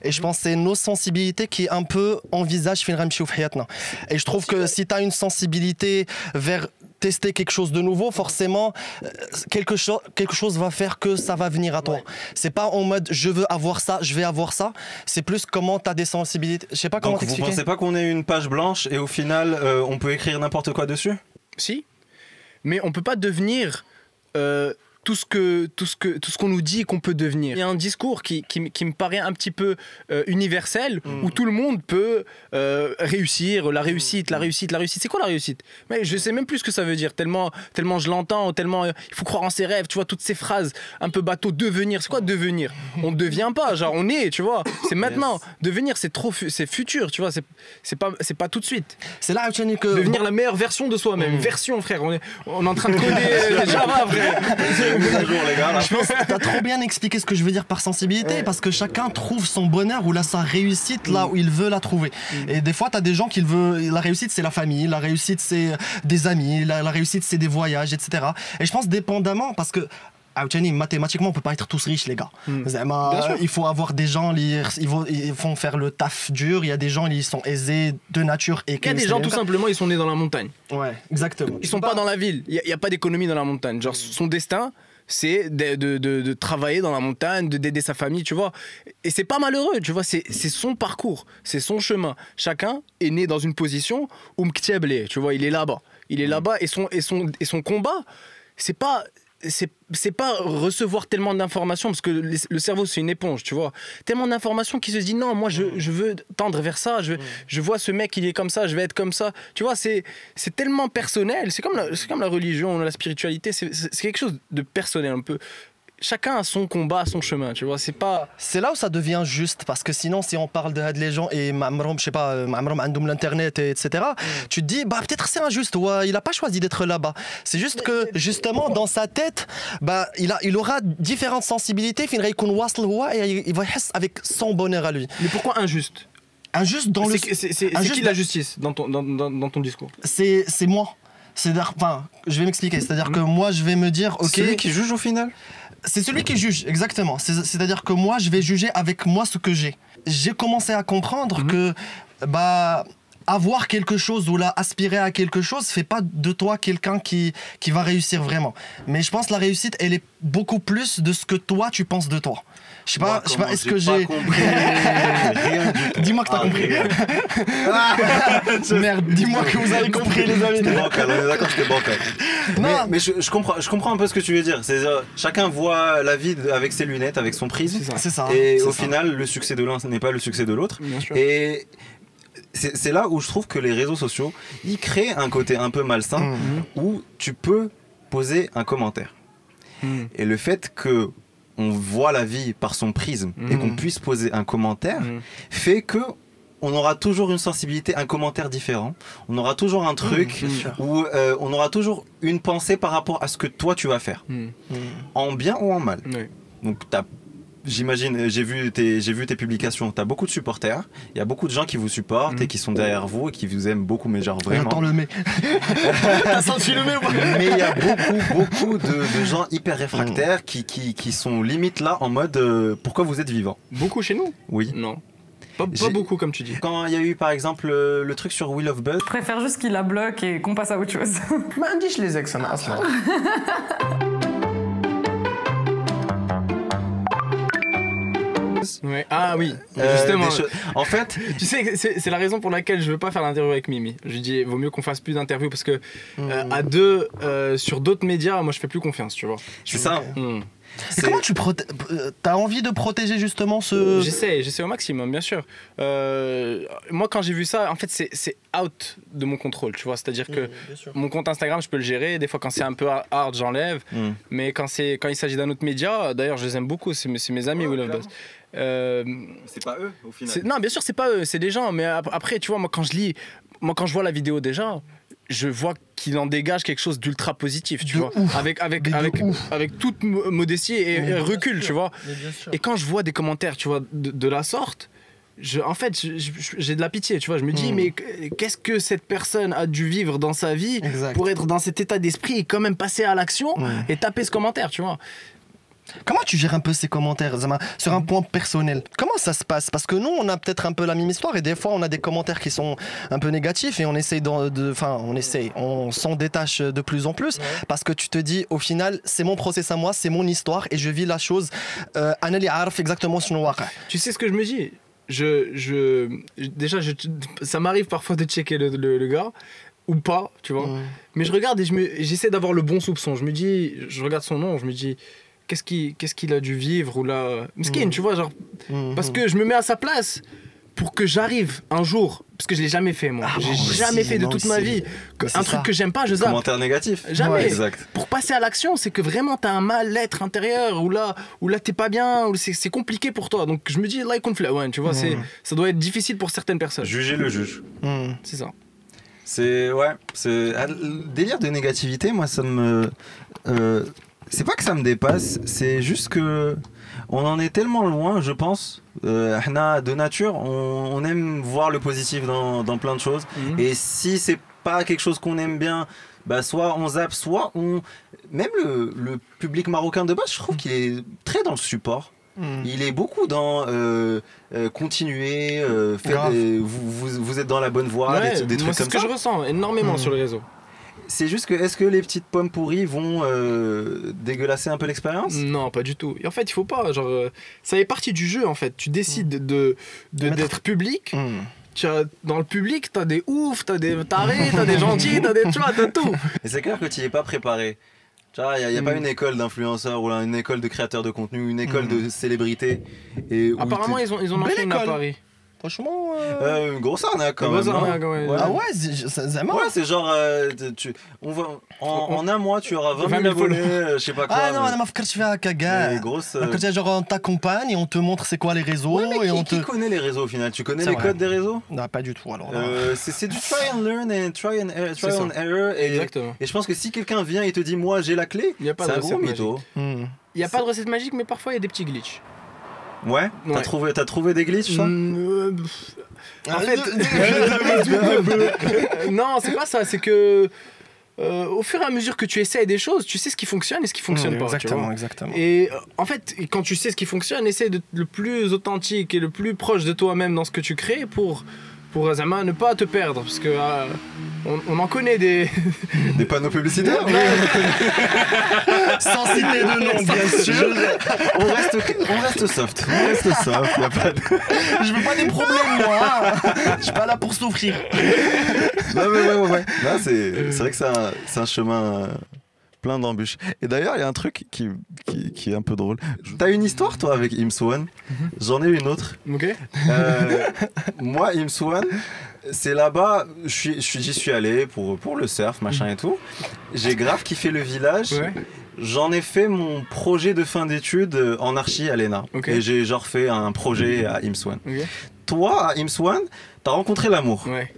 Et je pense que c'est nos sensibilités qui un peu envisagent Finram Et je trouve que si tu as une sensibilité vers tester quelque chose de nouveau, forcément euh, quelque, cho- quelque chose va faire que ça va venir à toi. C'est pas en mode je veux avoir ça, je vais avoir ça. C'est plus comment tu as des sensibilités. Je sais pas comment Donc vous t'expliquer. pensez pas qu'on ait une page blanche et au final euh, on peut écrire n'importe quoi dessus? Si, mais on peut pas devenir euh, tout ce que tout ce que tout ce qu'on nous dit qu'on peut devenir. Il y a un discours qui, qui, qui me paraît un petit peu euh, universel où tout le monde peut euh, réussir, la réussite, la réussite, la réussite. C'est quoi la réussite? Mais je sais même plus ce que ça veut dire tellement tellement je l'entends, tellement euh, il faut croire en ses rêves, tu vois toutes ces phrases un peu bateau devenir. C'est quoi devenir? On ne devient pas, genre on est, tu vois. C'est maintenant. Devenir c'est trop fu- c'est futur, tu vois, c'est c'est pas c'est pas tout de suite. C'est là que Devenir la meilleure version de soi-même. Une version, frère. On est, on est en train de [laughs] coder Java, frère. [laughs] À jour les gars là. Je pense que t'as trop bien expliqué ce que je veux dire par sensibilité, parce que chacun trouve son bonheur ou là, sa réussite là où il veut la trouver. Et des fois, t'as des gens qui le veulent. La réussite, c'est la famille, la réussite, c'est des amis, la, la réussite, c'est des voyages, etc. Et je pense dépendamment, parce que. Aoutchani, mathématiquement, on peut pas être tous riches, les gars. Sûr. il faut avoir des gens, ils, vont, faire le taf dur. Il y a des gens, ils sont aisés de nature. Et Il y a des gens, tout simplement, ils sont nés dans la montagne. Ouais, exactement. Ils sont pas dans la ville. Il n'y a, pas d'économie dans la montagne. Genre, son destin, c'est de, de- de- de travailler dans la montagne, de- d'aider sa famille, tu vois. Et c'est pas malheureux, tu vois. C'est son parcours, c'est son chemin. Chacun est né dans une position où Mktieble, tu vois, il est là-bas. Il est là-bas et son, et, son, et son combat, c'est pas. C'est c'est pas recevoir tellement d'informations parce que le, cerveau c'est une éponge tu vois. Tellement d'informations qui se dit non moi je, je veux tendre vers ça je, je vois ce mec il est comme ça je vais être comme ça. Tu vois c'est c'est tellement personnel c'est comme la, c'est comme la religion la spiritualité c'est- c'est quelque chose de personnel un peu chacun a son combat, son chemin, tu vois, c'est pas... C'est là où ça devient juste, parce que sinon, si on parle de les gens et Mamrom, je sais pas, euh, Mamrom Andoum l'internet, etc., mm. tu te dis, bah peut-être c'est injuste, euh, il a pas choisi d'être là-bas. C'est juste que, justement, dans sa tête, bah, il, a, il aura différentes sensibilités, il va avec son bonheur à lui. Mais pourquoi injuste? Injuste dans le... C'est qui la justice dans ton, dans, ton discours? C'est moi. C'est enfin, je vais m'expliquer. C'est-à-dire mm. que moi, je vais me dire, ok. C'est lui qui juge au final? C'est celui qui juge, exactement. C'est- C'est-à-dire que moi, je vais juger avec moi ce que j'ai. J'ai commencé à comprendre Mhm. que bah, avoir quelque chose ou là, aspirer à quelque chose fait pas de toi quelqu'un qui, qui va réussir vraiment. Mais je pense que la réussite, elle est beaucoup plus de ce que toi, tu penses de toi. Je sais pas, je sais pas, est-ce que j'ai. [laughs] Dis-moi que t'as Ah, compris. [laughs] Merde, dis-moi que vous avez compris, les amis. D'accord, j'étais bancal. Non. Mais, je, comprends, je comprends un peu ce que tu veux dire. C'est euh, chacun voit la vie avec ses lunettes, avec son prisme. C'est ça. Et au final, le succès de l'un ce n'est pas le succès de l'autre. Et c'est c'est là où je trouve que les réseaux sociaux, ils créent un côté un peu malsain Mhm. où tu peux poser un commentaire. Mhm. Et le fait que on voit la vie par son prisme et Mhm. qu'on puisse poser un commentaire Mhm. fait que on aura toujours une sensibilité, un commentaire différent. On aura toujours un truc bien sûr. où euh, on aura toujours une pensée par rapport à ce que toi tu vas faire, en bien ou en mal. Donc t'as- J'imagine, euh, j'ai vu, tes, vu tes publications. Tu as beaucoup de supporters. Il y a beaucoup de gens qui vous supportent et qui sont derrière vous et qui vous aiment beaucoup, mais genre vraiment. J'entends le mais. [laughs] T'as senti le mais Mais il y a beaucoup, beaucoup de, gens hyper réfractaires qui, qui, qui, sont limite là en mode euh, pourquoi vous êtes vivant Beaucoup chez nous? Oui. Non. Pas, beaucoup, comme tu dis. Quand il y a eu, par exemple, euh, le, truc sur Will of Buzz. Je préfère juste qu'il la bloque et qu'on passe à autre chose. [laughs] Bah, les ex, [laughs] Ah oui, euh, justement. En fait, [laughs] tu sais, c'est la raison pour laquelle je veux pas faire l'interview avec Mimi. Je dis, vaut mieux qu'on fasse plus d'interviews parce que euh, hmm. à deux, euh, sur d'autres médias, moi je fais plus confiance, tu vois. C'est ça. Et hmm. comment tu T'as envie de protéger justement ce. J'essaie, j'essaie au maximum, bien sûr. Moi, quand j'ai vu ça, en fait, c'est out de mon contrôle, tu vois. C'est-à-dire que hmm, mon compte Instagram, je peux le gérer. Des fois, quand c'est un peu hard, j'enlève. Mais quand, quand il s'agit d'un autre média, d'ailleurs, je les aime beaucoup, c'est mes amis, ouais, Will. Euh, C'est pas eux au final. non, bien sûr, c'est pas eux, c'est des gens. Mais ap- après, tu vois, moi, quand je lis, moi, quand je vois la vidéo déjà, je vois qu'il en dégage quelque chose d'ultra positif, tu De vois. ouf. Avec, avec, avec, ouf. avec toute mo- modestie et, Mais recul, sûr. tu vois. Et quand je vois des commentaires, tu vois, de, de la sorte, je, en fait, j'ai de la pitié, tu vois. Je me dis, Mm. mais qu'est-ce que cette personne a dû vivre dans sa vie Exact. pour être dans cet état d'esprit et quand même passer à l'action Ouais. et taper ce commentaire, tu vois. Comment tu gères un peu ces commentaires, Zama, sur un point personnel? Comment ça se passe? Parce que nous, on a peut-être un peu la même histoire et des fois, on a des commentaires qui sont un peu négatifs et on essaye de. Enfin, on essaye, on s'en détache de plus en plus parce que tu te dis, au final, c'est mon process à moi, c'est mon histoire et je vis la chose. Euh, exactement sur noir. Tu sais ce que je me dis? Je, je, Déjà, ça m'arrive parfois de checker le, gars ou pas, tu vois. Mais je regarde et j'essaie d'avoir le bon soupçon. Je me dis, je regarde son nom, je me dis, qu'est-ce qu'il qu'est-ce qu'il a dû vivre ou là. Skin, Mm. tu vois, genre. Mhm. Parce que je me mets à sa place pour que j'arrive un jour, parce que je l'ai jamais fait moi, Ah, j'ai aussi, jamais fait de toute ma vie, que- un truc ça. que j'aime pas, je zappe. Commentaire négatif. Jamais. Ouais. Exact. Pour passer à l'action, c'est que vraiment t'as un mal-être intérieur, ou là, où là t'es pas bien, ou c'est compliqué pour toi. Donc je me dis, like on ouais, tu vois, c'est Mhm. ça doit être difficile pour certaines personnes. Juger le juge. Mhm. C'est ça. C'est ouais, c'est ah, le délire de négativité. Moi, ça me, euh, c'est pas que ça me dépasse, c'est juste que on en est tellement loin, je pense. Euh, de nature, on, aime voir le positif dans, plein de choses. Mhm. Et si c'est pas quelque chose qu'on aime bien, bah soit on zappe, soit on. Même le, public marocain de base, je trouve qu'il est très dans le support. Mhm. Il est beaucoup dans euh, euh, continuer, euh, vous, êtes dans la bonne voie, des, trucs comme ça. C'est ce que je ressens énormément hmm. sur les réseaux. C'est juste que est-ce que les petites pommes pourries vont euh, dégueulasser un peu l'expérience? Non, pas du tout. Et en fait, il faut pas. Genre, euh, ça est partie du jeu en fait. Tu décides de Mettre- d'être public. Mhm. Tu as, dans le public, t'as des oufs, t'as des tarés, t'as des gentils, t'as des, tu vois, t'as tout. [laughs] Et c'est clair que tu n'y es pas préparé. Tu vois, il n'y a, pas Mm. une école d'influenceurs ou une école de créateurs de contenu, une école Mm. de célébrités. Et Apparemment, ils ont, ils ont une à. Paris. Franchement. Euh, euh... une grosse arnaque quand même. Hein. Arnaque, ouais. Ah ouais, c'est marrant. Ouais, c'est genre. Euh, tu, on va, en, un mois, tu auras 20 000 abonnés, je sais pas ah quoi. Ah non, mais... je suis à Kaga. Grosse. Euh, genre, on t'accompagne et on te montre c'est quoi les réseaux. Ouais, mais qui, connaît les réseaux au final? Tu connais les codes des réseaux? Non, pas du tout alors. Euh, c'est du try and learn and try and, error, try and error. Et, Exactement. et je pense que si quelqu'un vient et te dit, moi j'ai la clé, c'est un gros mytho. Hmm. Il n'y a pas de recette magique, mais parfois il y a des petits glitches. Ouais? T'as trouvé, trouvé des glitches euh, en fait, non, c'est pas ça. C'est que euh, au fur et à mesure que tu essayes des choses, tu sais ce qui fonctionne et ce qui fonctionne Hmm, pas. exactement exactement Et euh, en fait, quand tu sais ce qui fonctionne, essaie de le plus authentique et le plus proche de toi-même dans ce que tu crées pour pour Zama ne pas te perdre parce que euh, on, on en connaît des [laughs] Des panneaux publicitaires [laughs] sans citer de nom bien sûr. on, reste, on reste soft, on reste soft, y a pas de... je veux pas des problèmes moi hein. je suis pas là pour souffrir. Non mais ouais ouais ouais, Là, c'est c'est vrai que c'est un, un chemin euh, plein d'embûches. Et d'ailleurs il y a un truc qui, qui, qui est un peu drôle. T'as une histoire toi avec Imswan J'en ai une autre. ok Euh, moi, Imswan, c'est là-bas, j'y suis allé pour, pour le surf, machin et tout. J'ai grave kiffé le village. ouais J'en ai fait mon projet de fin d'études en archi à l'ENA. Et j'ai genre fait un projet à Imswan. ok Toi, à Imswan, t'as rencontré l'amour. ouais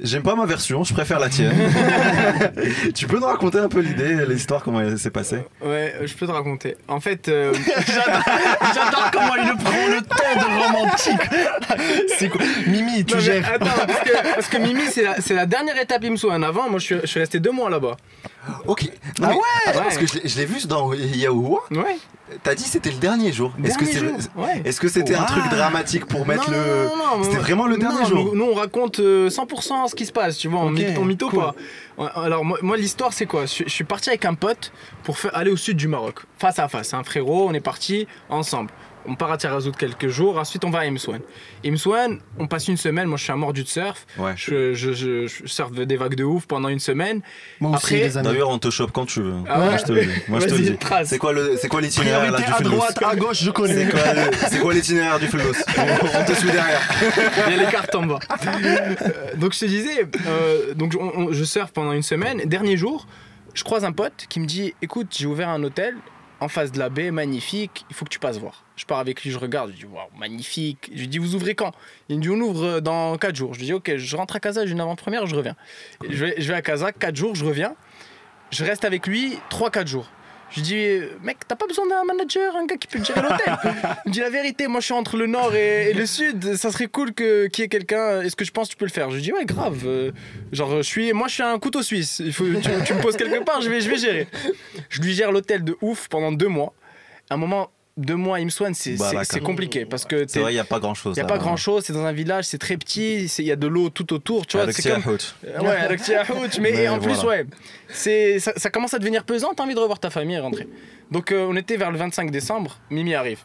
J'aime pas ma version, je préfère la tienne. [laughs] tu peux nous raconter un peu l'idée, l'histoire, comment elle s'est passée? Ouais, euh, je peux te raconter. En fait, euh, [laughs] J'adore comment il prend le temps de romantique. C'est quoi? Mimi, tu non, mais gères. attends, parce que, parce que Mimi, c'est la, dernière étape Imsouane. Avant, moi, je suis, je suis resté deux mois là-bas. Ok. Non, Ah mais- ouais attends, Ouais. parce que je l'ai- je l'ai vu dans Yahoo. Ouais. T'as dit c'était le dernier jour. Est-ce que ouais. c'était un Wow. truc dramatique pour mettre Non, le. C'était vraiment le dernier non, jour. Nous, nous, on raconte euh, 100% ce qui se passe, tu vois, on Ok, mytho- on mytho cool. pas. Alors, moi, moi, l'histoire, c'est quoi? Je, je suis parti avec un pote pour faire, aller au sud du Maroc, face à face. Un frérot, on est parti ensemble. On part à Tarazout quelques jours, ensuite on va à Imsouane. Imsouane, on passe une semaine, moi je suis un mordu de surf, Ouais. je, je, je, je surfe des vagues de ouf pendant une semaine. Moi aussi, Après-. D'ailleurs, on te chope quand tu veux. Ah ouais Moi, je te le dis. Moi, je te le Vas-y, dis. trace. C'est quoi le, c'est quoi l'itinéraire du à droite, à gauche, je connais. C'est quoi, le- c'est quoi l'itinéraire du Fullos [laughs] on, te suit derrière. Il y a les cartes en bas. Euh, donc je te disais, euh, donc on- on- je surfe pendant une semaine. Dernier jour, je croise un pote qui me dit écoute, j'ai ouvert un hôtel en face de la baie, magnifique, il faut que tu passes voir. Je pars avec lui, je regarde, je dis waouh, magnifique. Je lui dis vous ouvrez quand? Il me dit on ouvre dans 4 jours. Je lui dis ok, je rentre à Casa, j'ai une avant-première, je reviens. Et je, vais, je vais à Casa, 4 jours, je reviens. Je reste avec lui 3-4 jours. Je dis, mec, t'as pas besoin d'un manager, un gars qui peut gérer l'hôtel. Il me dit la vérité, moi je suis entre le nord et, le sud, ça serait cool que- qu'il y ait quelqu'un. Est-ce que je pense que tu peux le faire? Je dis, ouais, grave. euh, genre, je suis, moi je suis un couteau suisse. Tu, me poses quelque part, je vais, je vais gérer. Je lui gère l'hôtel de ouf pendant deux mois. Un moment, deux mois, il me soigne, c'est Bah, compliqué parce que C'est vrai, il n'y a pas grand chose. il n'y a pas grand chose, c'est dans un village, c'est très petit, il y a de l'eau tout autour, tu vois. C'est comme- euh, Ouais, [laughs] mais, Mais en plus, voilà. ouais, c'est, ça, ça commence à devenir pesant, t'as envie de revoir ta famille et rentrer. Donc, euh, on était vers le 25 décembre, Mimi arrive.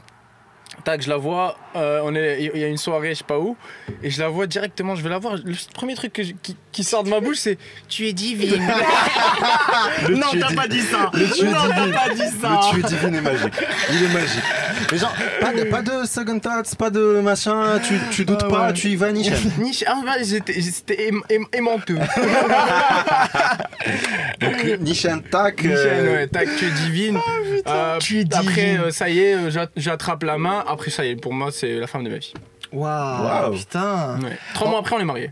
Tac, je la vois, euh, on est- il y a une soirée, je sais pas où, et je la vois directement, je vais la voir. Le premier truc que je- qui, qui sort de ma bouche, c'est Tu es divine. [laughs] non, t'as pas dit ça. Le tu es non, t'as pas dit ça. Le tu es divine est magique. Il est magique. Mais genre, pas de, pas de second thoughts, pas de machin, tu, tu doutes Ouais, pas, ouais. tu y vas, Nichel. Niche, [laughs] ah, ouais, j'étais, j'étais aim- aim- aimanteux. [laughs] Donc, Nichel, tac. Michel, euh, ouais, tac, tu es divine. Euh, tu es Après, divine. euh, ça y est, euh, j'a- j'attrape la main. Après, ça y est, pour moi, c'est la femme de ma vie. Waouh, Waouh. putain. Ouais. Trois mois après, on est mariés.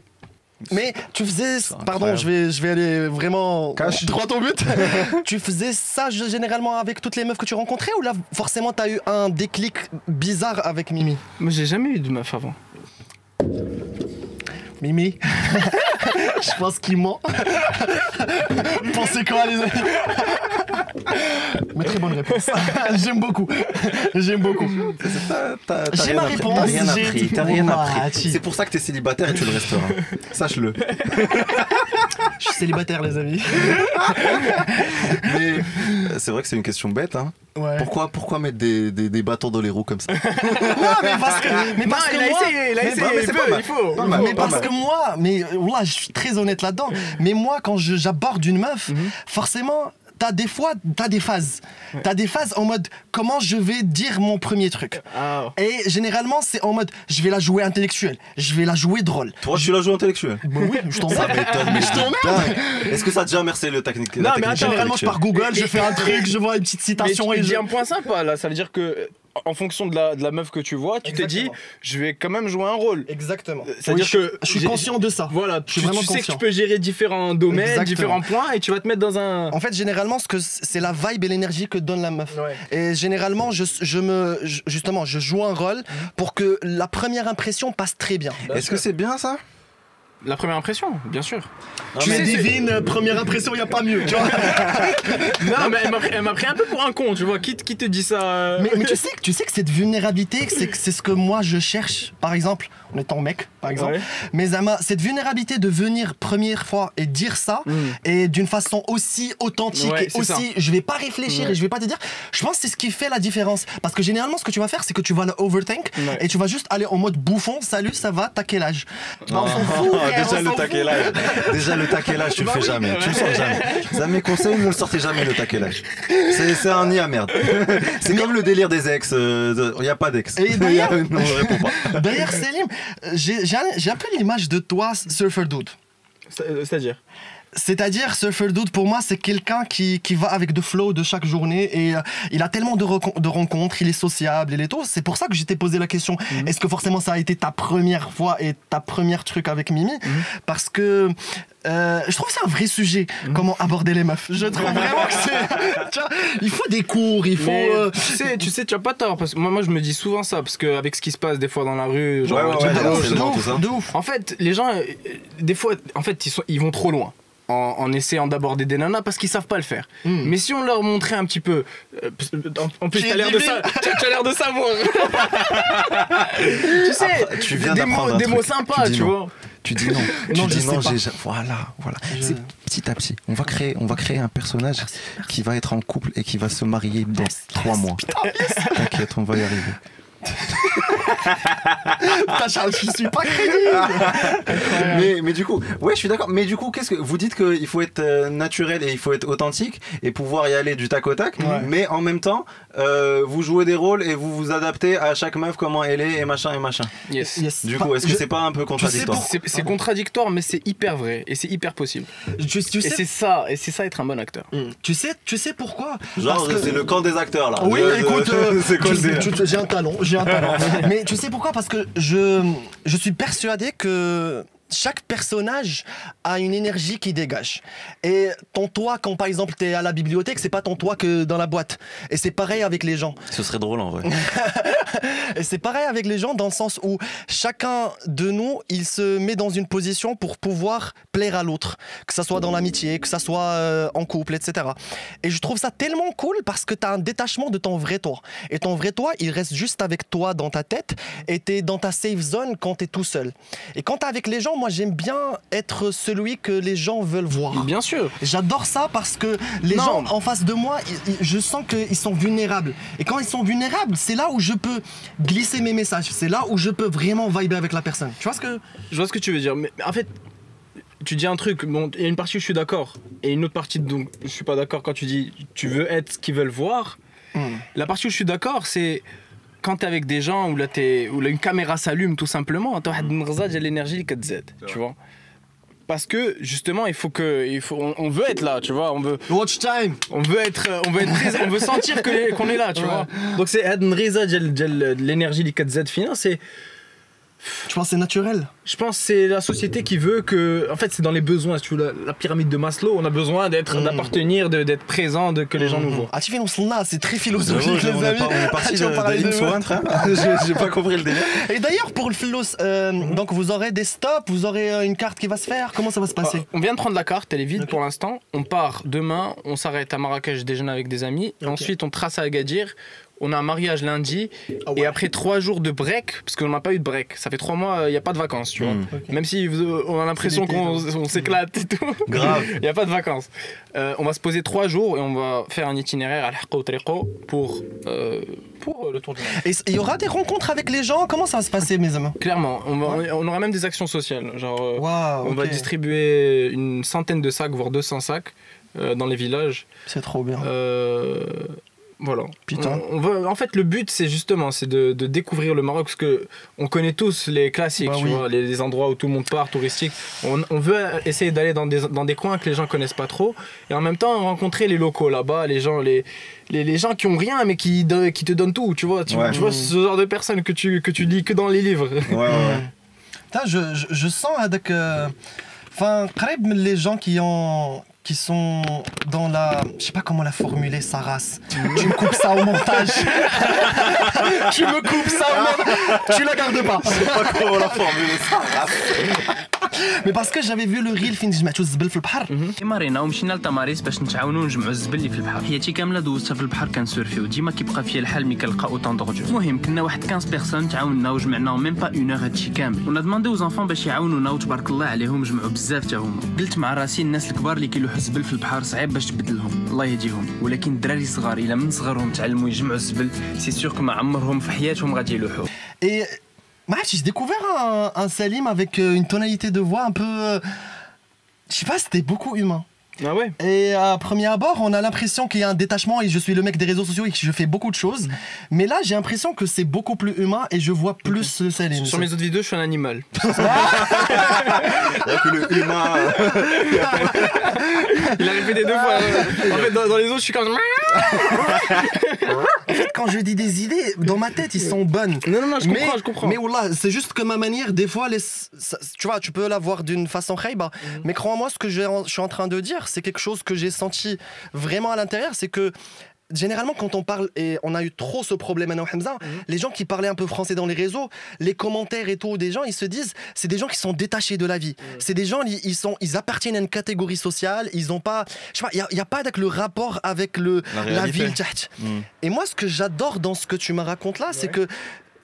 Mais tu faisais. Pardon, je vais, je vais aller vraiment Cache. droit au but. [laughs] tu faisais ça généralement avec toutes les meufs que tu rencontrais ou là, forcément, t'as eu un déclic bizarre avec Mimi? Moi, j'ai jamais eu de meuf avant. Mimi [laughs] Je pense qu'il [laughs] ment. Pensez quoi, les amis [laughs] Mais très bonne réponse. J'aime beaucoup. J'aime beaucoup. J'ai ma réponse, T'as rien j'ai appris. T'as rien. C'est pour ça que t'es célibataire et tu le resteras. Sache-le. Je suis célibataire, les amis. [laughs] Mais euh, c'est vrai que c'est une question bête. Hein. Ouais. Pourquoi, pourquoi mettre des, des, des bâtons dans les roues comme ça? [laughs] Non, mais parce que, mais parce que il a moi, essayé, il a mais- essayé, mais il peut, il faut. Pas mal, mais pas parce mal. que moi, mais euh, là, je suis très honnête là-dedans. Mais moi, quand je- j'aborde une meuf, forcément, t'as des fois, t'as des phases. T'as des phases en mode comment je vais dire mon premier truc. Ah. Et généralement, c'est en mode je vais la jouer intellectuelle, je vais la jouer drôle. Toi, tu la joues intellectuel Bah oui, je t'en Ça mets. m'étonne, mais je t'emmerde. Est-ce que ça a déjà remercié le technique Non, la mais technique attends, Généralement, je pars Google, je fais un truc, je vois une petite Mais citation tu et dis je. un point sympa là, ça veut dire que en fonction de la, de la meuf que tu vois, tu te dis, Exactement. je vais quand même jouer un rôle. Exactement. C'est-à-dire Oui, je- que je suis conscient de ça. Voilà, Je suis tu, vraiment tu sais que tu peux gérer différents domaines, Exactement. différents points, et tu vas te mettre dans un. En fait, généralement, ce que c'est la vibe et l'énergie que donne la meuf. Ouais. Et généralement, je, je me, justement, je joue un rôle Mhm. pour que la première impression passe très bien. Est-ce que c'est bien ça? La première impression, bien sûr. tu mais divine, première impression, il y a pas mieux. Tu vois [laughs] Non, mais elle m'a pris, un peu pour un con, tu vois. Qui, qui te dit ça euh, mais, mais tu sais que tu sais que cette vulnérabilité, c'est que c'est ce que moi je cherche. Par exemple, en étant mec, par exemple. Ouais. Mais Zama, cette vulnérabilité de venir première fois et dire ça, Mm. et d'une façon aussi authentique Ouais, et aussi, ça. je vais pas réfléchir Ouais. et je vais pas te dire. Je pense que c'est ce qui fait la différence. Parce que généralement, ce que tu vas faire, c'est que tu vas le overthink Ouais. et tu vas juste aller en mode bouffon. Salut, ça va, t'as quel âge? Bah, On s'en fout. [laughs] Déjà le taquelage. Déjà le taquelage, tu le Bah fais oui. jamais. Tu le sors jamais. Ça mes conseils, ne le sortez jamais le taquelage. C'est c'est un nid à merde. [laughs] C'est comme le délire des ex. Il n'y a pas d'ex. [laughs] D'ailleurs- Selim, euh, j'ai un, peu l'image de toi, Surfer Dude. C'est- euh, C'est-à-dire? C'est-à-dire, Surfer Dude, pour moi, c'est quelqu'un qui, qui va avec de flow de chaque journée et euh, il a tellement de, rencontres, il est sociable, il est tout. C'est pour ça que je t'ai posé la question est-ce que forcément ça a été ta première fois et ta première truc avec Mimi? Parce que euh, je trouve que c'est un vrai sujet, comment aborder les meufs. Je trouve [laughs] vraiment que c'est. [laughs] Tu vois, il faut des cours, il faut. Euh, tu sais, tu sais, tu as pas tort parce que moi, moi je me dis souvent ça parce qu'avec ce qui se passe des fois dans la rue, genre Ouais, ouais, ouais, de ouf, ça. de ouf. En fait, les gens, euh, des fois, en fait, ils, sont, ils vont trop loin. En, en essayant d'aborder des nanas parce qu'ils savent pas le faire. Mais si on leur montrait un petit peu, euh, en, en plus t'as l'air de ça, as l'air de savoir. [laughs] tu sais, Après, tu viens des mots, un des mots sympas, Tu tu, dis non. vois. Tu dis non. [laughs] Non, tu dis non, j'ai- Voilà, voilà. Je- C'est petit à petit. On va créer, on va créer un personnage qui va être en couple et qui va se marier dans trois mois. T'inquiète, on va y arriver. [laughs] Putain, Charles, je suis pas crédible mais, mais du coup, ouais, je suis d'accord. Mais du coup, qu'est-ce que vous dites qu'il faut être euh, naturel et il faut être authentique et pouvoir y aller du tac au tac. Ouais. Mais en même temps, euh, vous jouez des rôles et vous vous adaptez à chaque meuf comment elle est et machin et machin. Yes. Yes. Du coup, est-ce que je- c'est pas un peu contradictoire C'est c'est contradictoire, mais c'est hyper vrai et c'est hyper possible. tu, tu Et sais, c'est ça, et c'est ça être un bon acteur. Hmm. tu sais, tu sais pourquoi? Genre, que- c'est le camp des acteurs là. Oui, Je- écoute, [laughs] euh, sais, j'ai un talent, j'ai Mais tu sais pourquoi? Parce que je, je suis persuadé que chaque personnage a une énergie qui dégage. Et ton toi, quand par exemple tu es à la bibliothèque, c'est pas ton toi que dans la boîte. Et c'est pareil avec les gens. Ce serait drôle en vrai. [laughs] Et c'est pareil avec les gens dans le sens où chacun de nous, il se met dans une position pour pouvoir plaire à l'autre, que ça soit dans l'amitié, que ça soit euh, en couple, etc. Et je trouve ça tellement cool parce que tu as un détachement de ton vrai toi. Et ton vrai toi, il reste juste avec toi dans ta tête et tu es dans ta safe zone quand tu es tout seul. Et quand tu avec les gens, moi j'aime bien être celui que les gens veulent voir. Bien sûr. J'adore ça parce que les Non. gens en face de moi, je sens qu'ils sont vulnérables. Et quand ils sont vulnérables, c'est là où je peux glisser mes messages. C'est là où je peux vraiment vibrer avec la personne. Tu vois ce que Je vois ce que tu veux dire, mais en fait, tu dis un truc, bon, il y a une partie où je suis d'accord, et une autre partie dont je suis pas d'accord quand tu dis tu veux être ce qu'ils veulent voir. La partie où je suis d'accord, c'est quand t'es avec des gens où là, es, où là une caméra s'allume tout simplement, hein, mm. j'ai l'énergie qui tu vois. Parce que justement, il faut que, il faut, on, on, veut être là, tu vois, on veut. Watch time. On veut être, euh, on veut être, on veut sentir qu'on est là, tu [laughs] ouais. vois. Donc c'est l'énergie du 4Z final, c'est tu penses que c'est naturel je pense que c'est la société qui veut que. En fait, c'est dans les besoins. Si tu veux, la, la pyramide de Maslow, on a besoin d'être, d'appartenir, de- d'être présent, de, que les gens nous voient. Ah, tu fais, on se là, c'est très philosophique, les on est amis. on est parti [laughs] Tu vas de-. [laughs] J'ai- pas compris le délire. Et d'ailleurs, pour le philos, euh, donc vous aurez des stops, vous aurez euh, une carte qui va se faire. Comment ça va se passer On vient de prendre la carte, elle est vide pour l'instant. On part demain, on s'arrête à Marrakech, déjeuner avec des amis. Et ensuite, on trace à Agadir. On a un mariage lundi. Et après trois jours de break, parce qu'on n'a pas eu de break, ça fait trois mois, il n'y a pas de vacances, tu vois. Mm. Même si vous- on a l'impression qu'on on s'éclate et tout. [laughs] Grave. [laughs] Il n'y a pas de vacances. Euh, on va se poser trois jours et on va faire un itinéraire à Triqo pour, euh, pour le tour du monde. Et il y aura des rencontres avec les gens? Comment ça va se passer, mes amis Clairement, on, va- on aura même des actions sociales. Genre, euh, on va distribuer une centaine de sacs, voire 200 sacs euh, dans les villages. C'est trop bien. Euh, voilà. Putain. En fait, le but, c'est justement, c'est de, découvrir le Maroc, parce que on connaît tous les classiques, bah tu vois, les, endroits où tout le monde part, touristiques. On, veut essayer d'aller dans des, dans des coins que les gens connaissent pas trop, et en même temps rencontrer les locaux là-bas, les gens, les, les, les, gens qui ont rien, mais qui, qui te donnent tout, tu vois. Tu, vois ce genre de personnes que tu, que tu lis que dans les livres. Ouais, ouais. Je, je, sens, avec... Euh, enfin, euh, les gens qui ont qui sont dans la je sais pas comment la formuler sa race tu me coupes ça au montage. [laughs] Tu me coupes ça au montage. Tu la gardes pas. Je sais pas comment la formuler ça. mais [laughs] parce que j'avais vu le reel فين جمعتو الزبل في البحر. مارينا ومشينا لتماريس باش نتعاونوا نجمعوا الزبل اللي في البحر. حياتي كاملة دوزتها في البحر كنسورفي وديما كيبقى فيا الحال ملي كنلقى اوتون دغجو المهم كنا واحد 15 بيرسون تعاوننا وجمعنا ميم با اون اور هادشي كامل. ونا دماندي زونفون باش يعاونونا وتبارك الله عليهم جمعوا بزاف تا هما. قلت مع راسي الناس الكبار اللي كيلوحوا الزبل في البحر صعيب باش تبدلهم. الله يهديهم. ولكن الدراري الصغار إلا من صغرهم تعلموا يجمعوا الزبل سي سيغ ما عمرهم في حياتهم غادي يلوحوا. Bah, j'ai découvert un, un Salim avec euh, une tonalité de voix un peu euh, je sais pas c'était beaucoup humain Ah ouais Et à premier abord, on a l'impression qu'il y a un détachement et je suis le mec des réseaux sociaux et que je fais beaucoup de choses. Mais là, j'ai l'impression que c'est beaucoup plus humain et je vois plus okay. Salim. Sur mes autres vidéos, je suis un animal. [laughs] que le humain. [laughs] Il a répété deux fois. En fait, dans, dans les autres, je suis comme. en fait, quand je dis des idées, dans ma tête, ils sont bonnes. Non, non, non, je mais, comprends, je comprends. Mais voilà, c'est juste que ma manière, des fois, les, ça, tu vois, tu peux la voir d'une façon khayba. Mm. Mais crois-moi, ce que je suis en train de dire, c'est quelque chose que j'ai senti vraiment à l'intérieur, c'est que généralement, quand on parle, et on a eu trop ce problème maintenant, Hamza, mmh. les gens qui parlaient un peu français dans les réseaux, les commentaires et tout, des gens, ils se disent, c'est des gens qui sont détachés de la vie. Mmh. C'est des gens, ils, sont, ils appartiennent à une catégorie sociale, ils n'ont pas, je sais pas, il n'y a, a, pas avec le rapport avec le, la, la ville. Mmh. Et moi, ce que j'adore dans ce que tu me racontes là, ouais. c'est que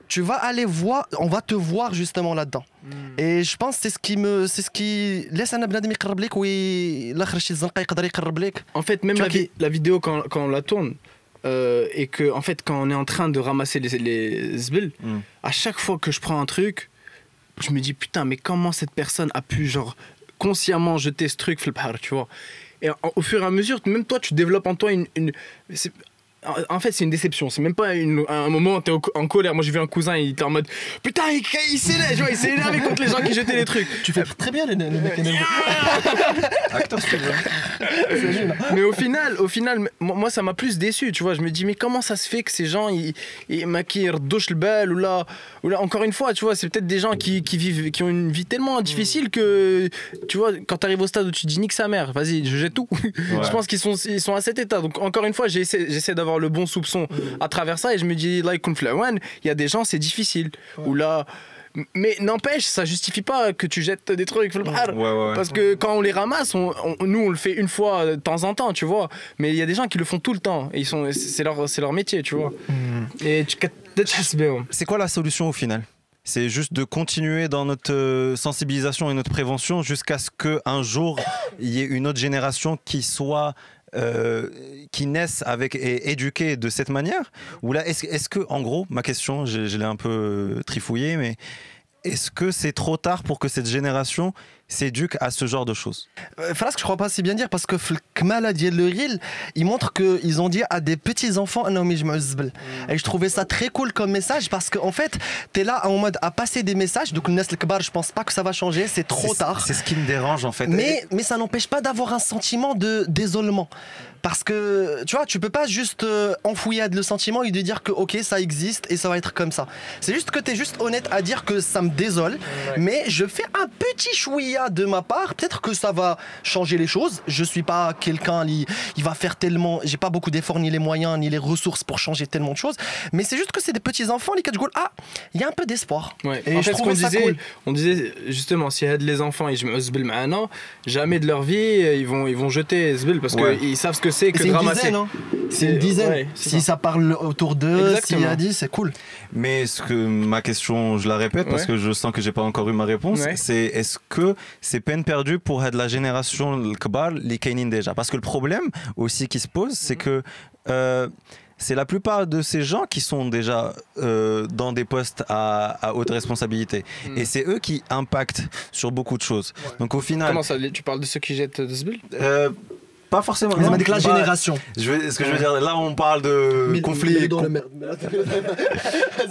tu vas aller voir, on va te voir justement là-dedans. Mm. Et je pense que c'est ce qui me, c'est ce qui laisse un بنادم يقرب لك والاخر شي زنقه يقدر يقرب لك. En fait, même la, vi la, vidéo quand, quand on la tourne euh, et que en fait quand on est en train de ramasser les, les zbil, mm. à chaque fois que je prends un truc, je me dis putain mais comment cette personne a pu genre consciemment jeter ce truc tu vois. Et au fur et à mesure, même toi, tu développes en toi une, une en fait, c'est une déception. C'est même pas une, un moment où t'es en colère. Moi, j'ai vu un cousin, il était en mode Putain, il, il s'est il s'est énervé contre les gens qui jetaient les trucs. Tu fais très bien les, les mecs [laughs] Acteur, Mais au final, au final, moi, ça m'a plus déçu. Tu vois, je me dis, mais comment ça se fait que ces gens, ils, ils maquillent douche le bel ou là, ou là, encore une fois, tu vois, c'est peut-être des gens qui, qui, vivent, qui ont une vie tellement difficile que, tu vois, quand t'arrives au stade où tu dis nique sa mère, vas-y, je jette tout. Ouais. je pense qu'ils sont, ils sont à cet état. Donc, encore une fois, j'essaie d'avoir le bon soupçon à travers ça et je me dis like il y a des gens c'est difficile ouais. ou là mais n'empêche, ça justifie pas que tu jettes des trucs. Ouais, ouais, parce que quand on les ramasse, on, on, nous on le fait une fois de temps en temps, tu vois. Mais il y a des gens qui le font tout le temps. Et ils sont, c'est leur, c'est leur métier, tu vois. Mm. Et c'est quoi la solution au final? C'est juste de continuer dans notre sensibilisation et notre prévention jusqu'à ce qu'un jour il y ait une autre génération qui soit euh, qui naissent avec et éduqués de cette manière Ou là, est-ce est que, en gros, ma question, je, je l'ai un peu trifouillée, mais est-ce que c'est trop tard pour que cette génération s'éduque à ce genre de choses? Euh, Falask, je crois pas si bien dire parce que Kmala le Ril, il montre qu'ils ont dit à des petits enfants non mais je me Et je trouvais ça très cool comme message parce qu'en en fait, tu es là en mode à passer des messages. Donc le Kbar, je pense pas que ça va changer, c'est trop tard. C'est ce qui me dérange en fait. Mais, mais ça n'empêche pas d'avoir un sentiment de désolement. Parce que, tu vois, tu peux pas juste euh, enfouir le sentiment et de dire que, ok, ça existe et ça va être comme ça. C'est juste que tu es juste honnête à dire que ça me désole, ouais. mais je fais un petit chouïa de ma part. Peut-être que ça va changer les choses. Je suis pas quelqu'un, il, il va faire tellement. J'ai pas beaucoup d'efforts, ni les moyens, ni les ressources pour changer tellement de choses. Mais c'est juste que c'est des petits enfants, les catch Ah, il y a un peu d'espoir. Ouais. Et en je fait, ce qu'on disait, cool. on disait justement, si aide les enfants et je me zbil maintenant, jamais de leur vie, ils vont, ils vont jeter zbil parce ouais. qu'ils savent ce que c'est que de ramasser. C'est une dizaine. Ouais, si ça. ça. parle autour d'eux, s'il y a 10, c'est cool. Mais ce que ma question, je la répète parce que je sens que j'ai pas encore eu ma réponse, c'est est-ce que c'est peine perdue pour être la génération le Kbar, les Kainin déjà? Parce que le problème aussi qui se pose, c'est que euh, c'est la plupart de ces gens qui sont déjà euh, dans des postes à, à haute responsabilité. Mm. Et c'est eux qui impactent sur beaucoup de choses. Ouais. Donc au final. Comment ça Tu parles de ceux qui jettent des bulles euh, pas forcément. Mais avec la génération. Je ce que je veux dire, là on parle de mais, conflit. Mais dans le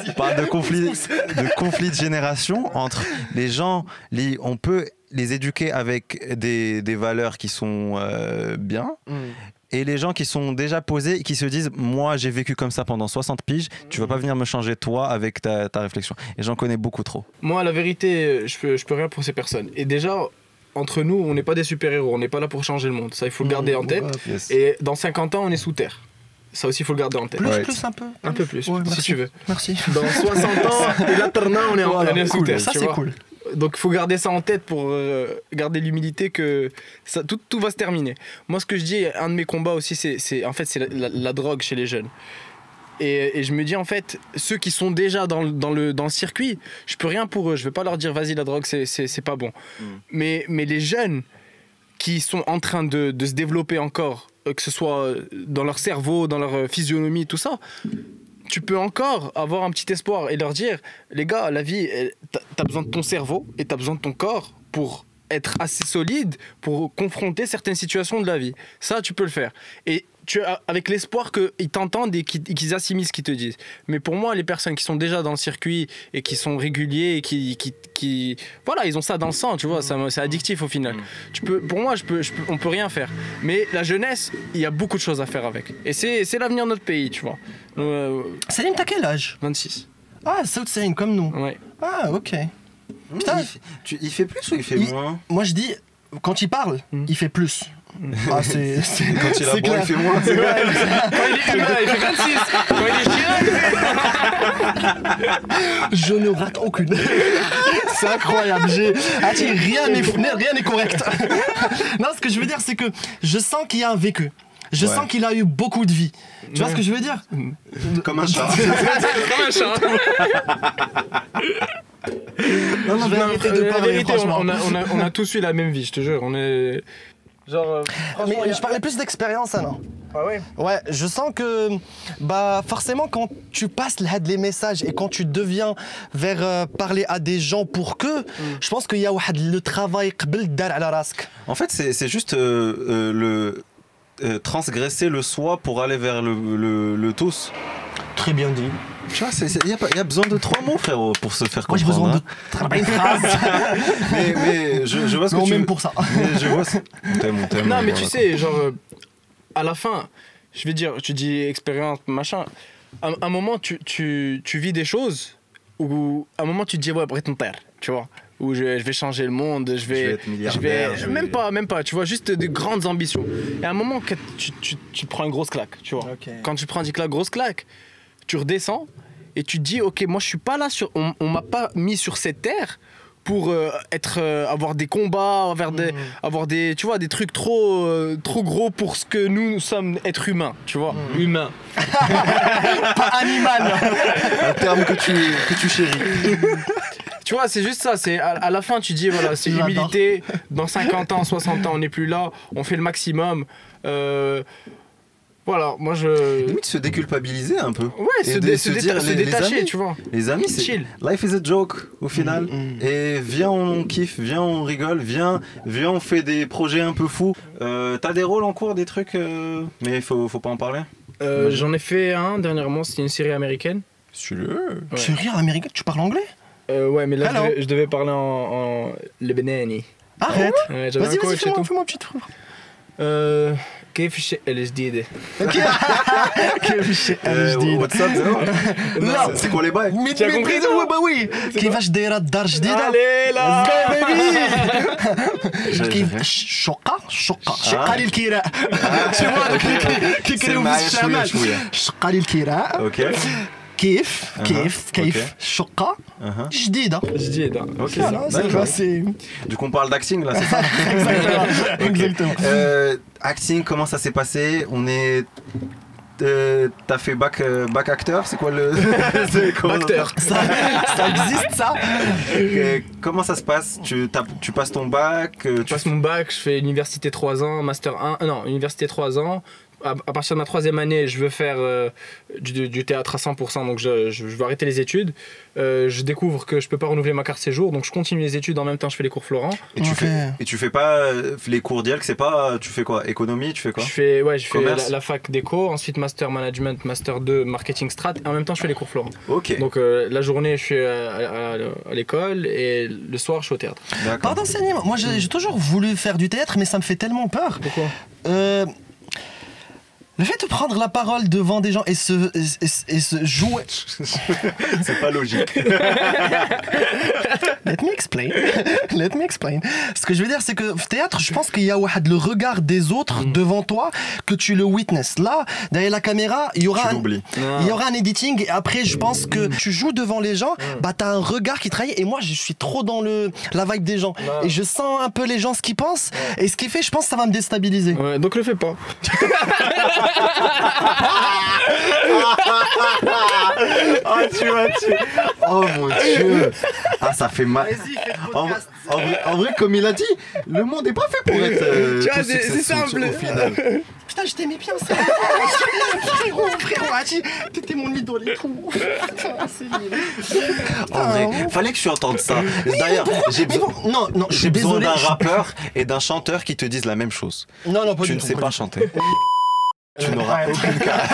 on [laughs] parle de conflit, de conflit de génération entre les gens. Les, on peut les éduquer avec des, des valeurs qui sont euh, bien. Mm. Et les gens qui sont déjà posés et qui se disent Moi, j'ai vécu comme ça pendant 60 piges, tu vas pas venir me changer toi avec ta, ta réflexion. Et j'en connais beaucoup trop. Moi, la vérité, je peux, je peux rien pour ces personnes. Et déjà, entre nous, on n'est pas des super-héros, on n'est pas là pour changer le monde. Ça, il faut le garder mmh, en tête. Et dans 50 ans, on est sous terre. Ça aussi, il faut le garder en tête. Plus, ouais. plus un peu. Un peu plus, ouais, si merci. tu veux. Merci. Dans [laughs] 60 ans, et l'alternat, on est, voilà, on est cool. sous terre. Ça, c'est cool. Donc, il faut garder ça en tête pour euh, garder l'humilité que ça, tout, tout, va se terminer. Moi, ce que je dis, un de mes combats aussi, c'est en fait, c'est la, la, la drogue chez les jeunes. Et, et, je me dis en fait, ceux qui sont déjà dans, dans, le, dans le circuit, je peux rien pour eux. Je vais pas leur dire vas-y la drogue c'est pas bon. Mm. Mais, mais les jeunes qui sont en train de, de se développer encore, euh, que ce soit dans leur cerveau, dans leur physionomie, tout ça, tu peux encore avoir un petit espoir et leur dire les gars, la vie, t'as as besoin de ton cerveau et t'as besoin de ton corps pour être assez solide pour confronter certaines situations de la vie. Ça, tu peux le faire. Et tu as, avec l'espoir qu'ils t'entendent et qu'ils assimilent ce qu'ils te disent. Mais pour moi, les personnes qui sont déjà dans le circuit et qui sont réguliers et qui, qui, qui- voilà, ils ont ça dans le sang, tu vois, c'est addictif au final. Tu peux, pour moi, je peux, je peux- on peut rien faire. Mais la jeunesse, il y a beaucoup de choses à faire avec. Et c'est l'avenir de notre pays, tu vois. Euh, Salim, t'as quel âge? 26. Ah, South Seine, comme nous. Ouais. Ah, ok. Putain, il, fait, tu- il fait plus ou il fait Il- moins moi je dis, quand il parle, il fait plus. Ah, [laughs] c'est. Quand il a bon, clair. il fait moins. Ouais, Quand il est humain, il fait 26. Quand il est chien, il fait- Je ne rate aucune. C'est incroyable. J'ai... Ah, n'est rien n'est correct. non, ce que je veux dire, c'est que je sens qu'il y a un vécu je sens qu'il a eu beaucoup de vie. Tu vois ce que je veux dire [laughs] Comme un chat. [laughs] Comme un chat. [laughs] non, non, vérité de euh, parler, vérité. On, a, on, a, tous eu la même vie, je te jure. On est... Genre, euh, mais je parlais plus d'expérience alors. Ah ouais? ouais, je sens que bah forcément quand tu passes les messages et quand tu deviens vers euh, parler à des gens pour que mm. je pense qu'il y a le travail En fait, c'est juste le euh, transgresser le soi pour aller vers le, le, le tous. Très bien dit. Tu vois, il y, a pas- y a besoin de trois mots, frérot, pour se faire Moi j'ai comprendre. besoin de hein. 40 phrases. [laughs] mais, mais je, je vois ce que tu pour ça. Mais je vois. ce- On t'aime, on t'aime, Non, mais voilà, tu sais, genre, euh, à la fin, je vais dire, tu dis expérience, machin. À un moment, tu, tu, tu vis des choses où, à un moment, tu te dis, ouais, après ton père, tu vois. Où je, je vais changer le monde, je vais. vais être milliardaire, je vais- Même pas, même pas, tu vois, juste de grandes ambitions. Et à un moment, que tu, tu, tu prends une grosse claque, tu vois. Quand tu prends une claque, grosse claque, tu redescends et tu te dis, ok, moi, je suis pas là sur. On, on m'a pas mis sur cette terre pour euh, être euh, avoir des combats avoir des avoir des tu vois des trucs trop euh, trop gros pour ce que nous nous sommes êtres humains tu vois humains [laughs] Pas animal. Un terme que tu, que tu chéris. [laughs] tu vois c'est juste ça c'est à, à la fin tu dis voilà c'est [laughs] l'humilité dans 50 ans 60 ans on n'est plus là on fait le maximum Euh, voilà moi je Limite se déculpabiliser un peu. ouais Et se, dé- se se dire, se les- les détacher amis. tu vois Les amis, c'est Chill. life is a joke au final. Et viens, on kiffe, viens, on rigole, viens, viens, on fait des projets un peu fous. Euh, T'as des rôles en cours, des trucs, euh, mais faut, faut pas en parler. Euh, j'en ai fait un dernièrement c'était une série américaine veux. Ouais. Chérie, en américain, tu parles anglais? Euh, ouais mais là je Hello. devais, je devais parler en, en lebanani Arrête. ouais, j'avais Vas-y, un vas-y, coach et fais-moi tout. fais-moi une petite phrase. Euh, كيف الشيء الجديد كيف الشيء Euh, الجديد what's up, zéro لا. C'est- C'est quoi les bails ميت Tu as ميت compris, ميت toi ouais, bah oui كيفاش دايره الدار جديده Allez là J'ai- كيف j'ai- شقه شقه شقه لي الكراء tu vois كي كيكريو في معايا الشمال شوية شوية. شقه لي الكراء Ok. كيف كيف أها. كيف أوكي. شقه Uh-huh. جديده جديد Ok. Voilà, c'est D'accord. c'est- Du coup, on parle d'acting là, c'est ça exactement Ok. [laughs] exactement Euh, acting, comment ça s'est passé On est. euh, T'as fait bac, euh, bac acteur C'est quoi le. c'est [laughs] comment Acteur. [laughs] ça, ça existe ça Euh, comment ça se passe tu, t'as- tu passes ton bac euh, Je tu passe mon bac, je fais université 3 ans, master 1, euh, non, université 3 ans. À, à partir de ma troisième année, je veux faire euh, du, du théâtre à 100%, donc je, je, je veux arrêter les études. Euh, je découvre que je peux pas renouveler ma carte séjour, donc je continue les études en même temps, je fais les cours Florent. et, tu Ok. fais, et tu fais pas euh, les cours d'IELTS, c'est pas. Tu fais quoi? Économie, tu fais quoi? Je fais, ouais, je fais la, la fac d'éco, ensuite master management, master 2 marketing strat, et en même temps je fais les cours Florent. Ok. Donc euh, la journée je suis à, à- à l'école et le soir je suis au théâtre. D'accord. Pardon Salim, moi j'ai j'ai toujours voulu faire du théâtre mais ça me fait tellement peur. Pourquoi? Euh, le fait de prendre la parole devant des gens et se, et, et- et se jouer. [laughs] c'est pas logique. [laughs] Let me explain. [laughs] Let me explain. Ce que je veux dire, c'est que au théâtre, je pense qu'il y a le regard des autres Mm. devant toi que tu le witness. Là, derrière la caméra, il y aura un, il y aura un editing et après, je pense que Mm. tu joues devant les gens, bah t'as un regard qui trahit et moi, je suis trop dans le la vibe des gens et je sens un peu les gens ce qu'ils pensent et ce qui fait, je pense, que ça va me déstabiliser. Ouais, donc le fais pas. Ah, [laughs] tu vois, tu. Oh mon dieu. Ah, ça fait mal. En, en vrai, en vrai, comme il a dit, le monde est pas fait pour être. euh, Tu vois, c'est- simple. Au final. [laughs] Putain, je t'aimais bien, ça. frérot, frérot, t'étais mon idole et tout. C'est. En vrai, fallait que tu entendes ça. D'ailleurs, j'ai besoin, bon, non, non, je j'ai besoin d'un je- rappeur et d'un chanteur qui te disent la même chose. Non, non, pas Tu du ne tout, sais pas chanter. Tu Euh, n'auras aucune carte.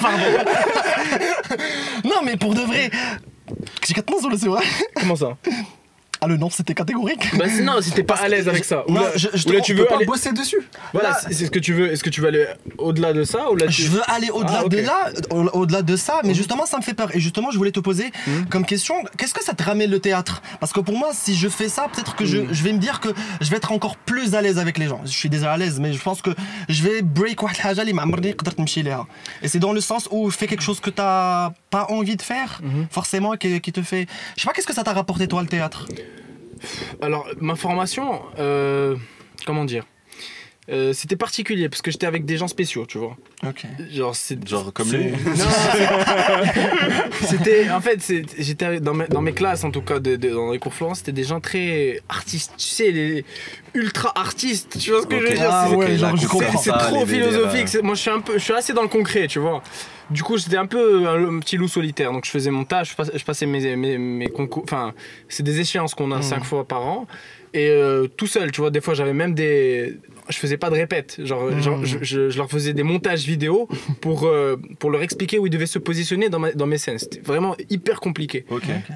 [laughs] Non, mais pour de vrai. J'ai quatre noms sur le vrai Comment ça? Ah le non, c'était catégorique. Bah non, si t'es pas à l'aise avec ça. Ou là, je, tu veux pas bosser dessus. Voilà, c'est ce que tu veux. Est-ce que tu veux aller au-delà de ça ou là tu... Je veux aller au-delà ah, de au-delà de ça, mais mhm. justement ça me fait peur. Et justement, je voulais te poser mhm. comme question, qu'est-ce que ça te ramène le théâtre? Parce que pour moi, si je fais ça, peut-être que mhm. je, vais me dire que je vais être encore plus à l'aise avec les gens. Je suis déjà à l'aise, mais je pense que je vais break Et c'est dans le sens où fais quelque chose que t'as pas envie de faire, forcément, qui, qui te fait. Je sais pas, qu'est-ce que ça t'a rapporté toi le théâtre? Alors, ma formation, euh, comment dire? Euh, C'était particulier parce que j'étais avec des gens spéciaux, tu vois. Ok. Genre, c'est. Genre comme lui. [laughs] C'était. En fait, c'est- j'étais dans mes, dans mes classes, en tout cas, de- de- dans les cours Florence, c'était des gens très artistes, tu sais, les ultra artistes, tu vois ce que je veux dire? Ah C'est- ouais, Ok, genre, la je coupe comprends. c'est ça, trop philosophique. Moi, je suis un peu, je suis assez dans le concret, tu vois. Du coup, j'étais un peu un, un petit loup solitaire. Donc, je faisais mon tâche, je, passais mes, mes, mes concours. Enfin, c'est des échéances qu'on a cinq fois par an. Et euh, tout seul, tu vois. Des fois, j'avais même des. Je faisais pas de répète. Genre, genre, je, je- je leur faisais des montages vidéo pour, euh, pour leur expliquer où ils devaient se positionner dans, ma- dans mes scènes. C'était vraiment hyper compliqué.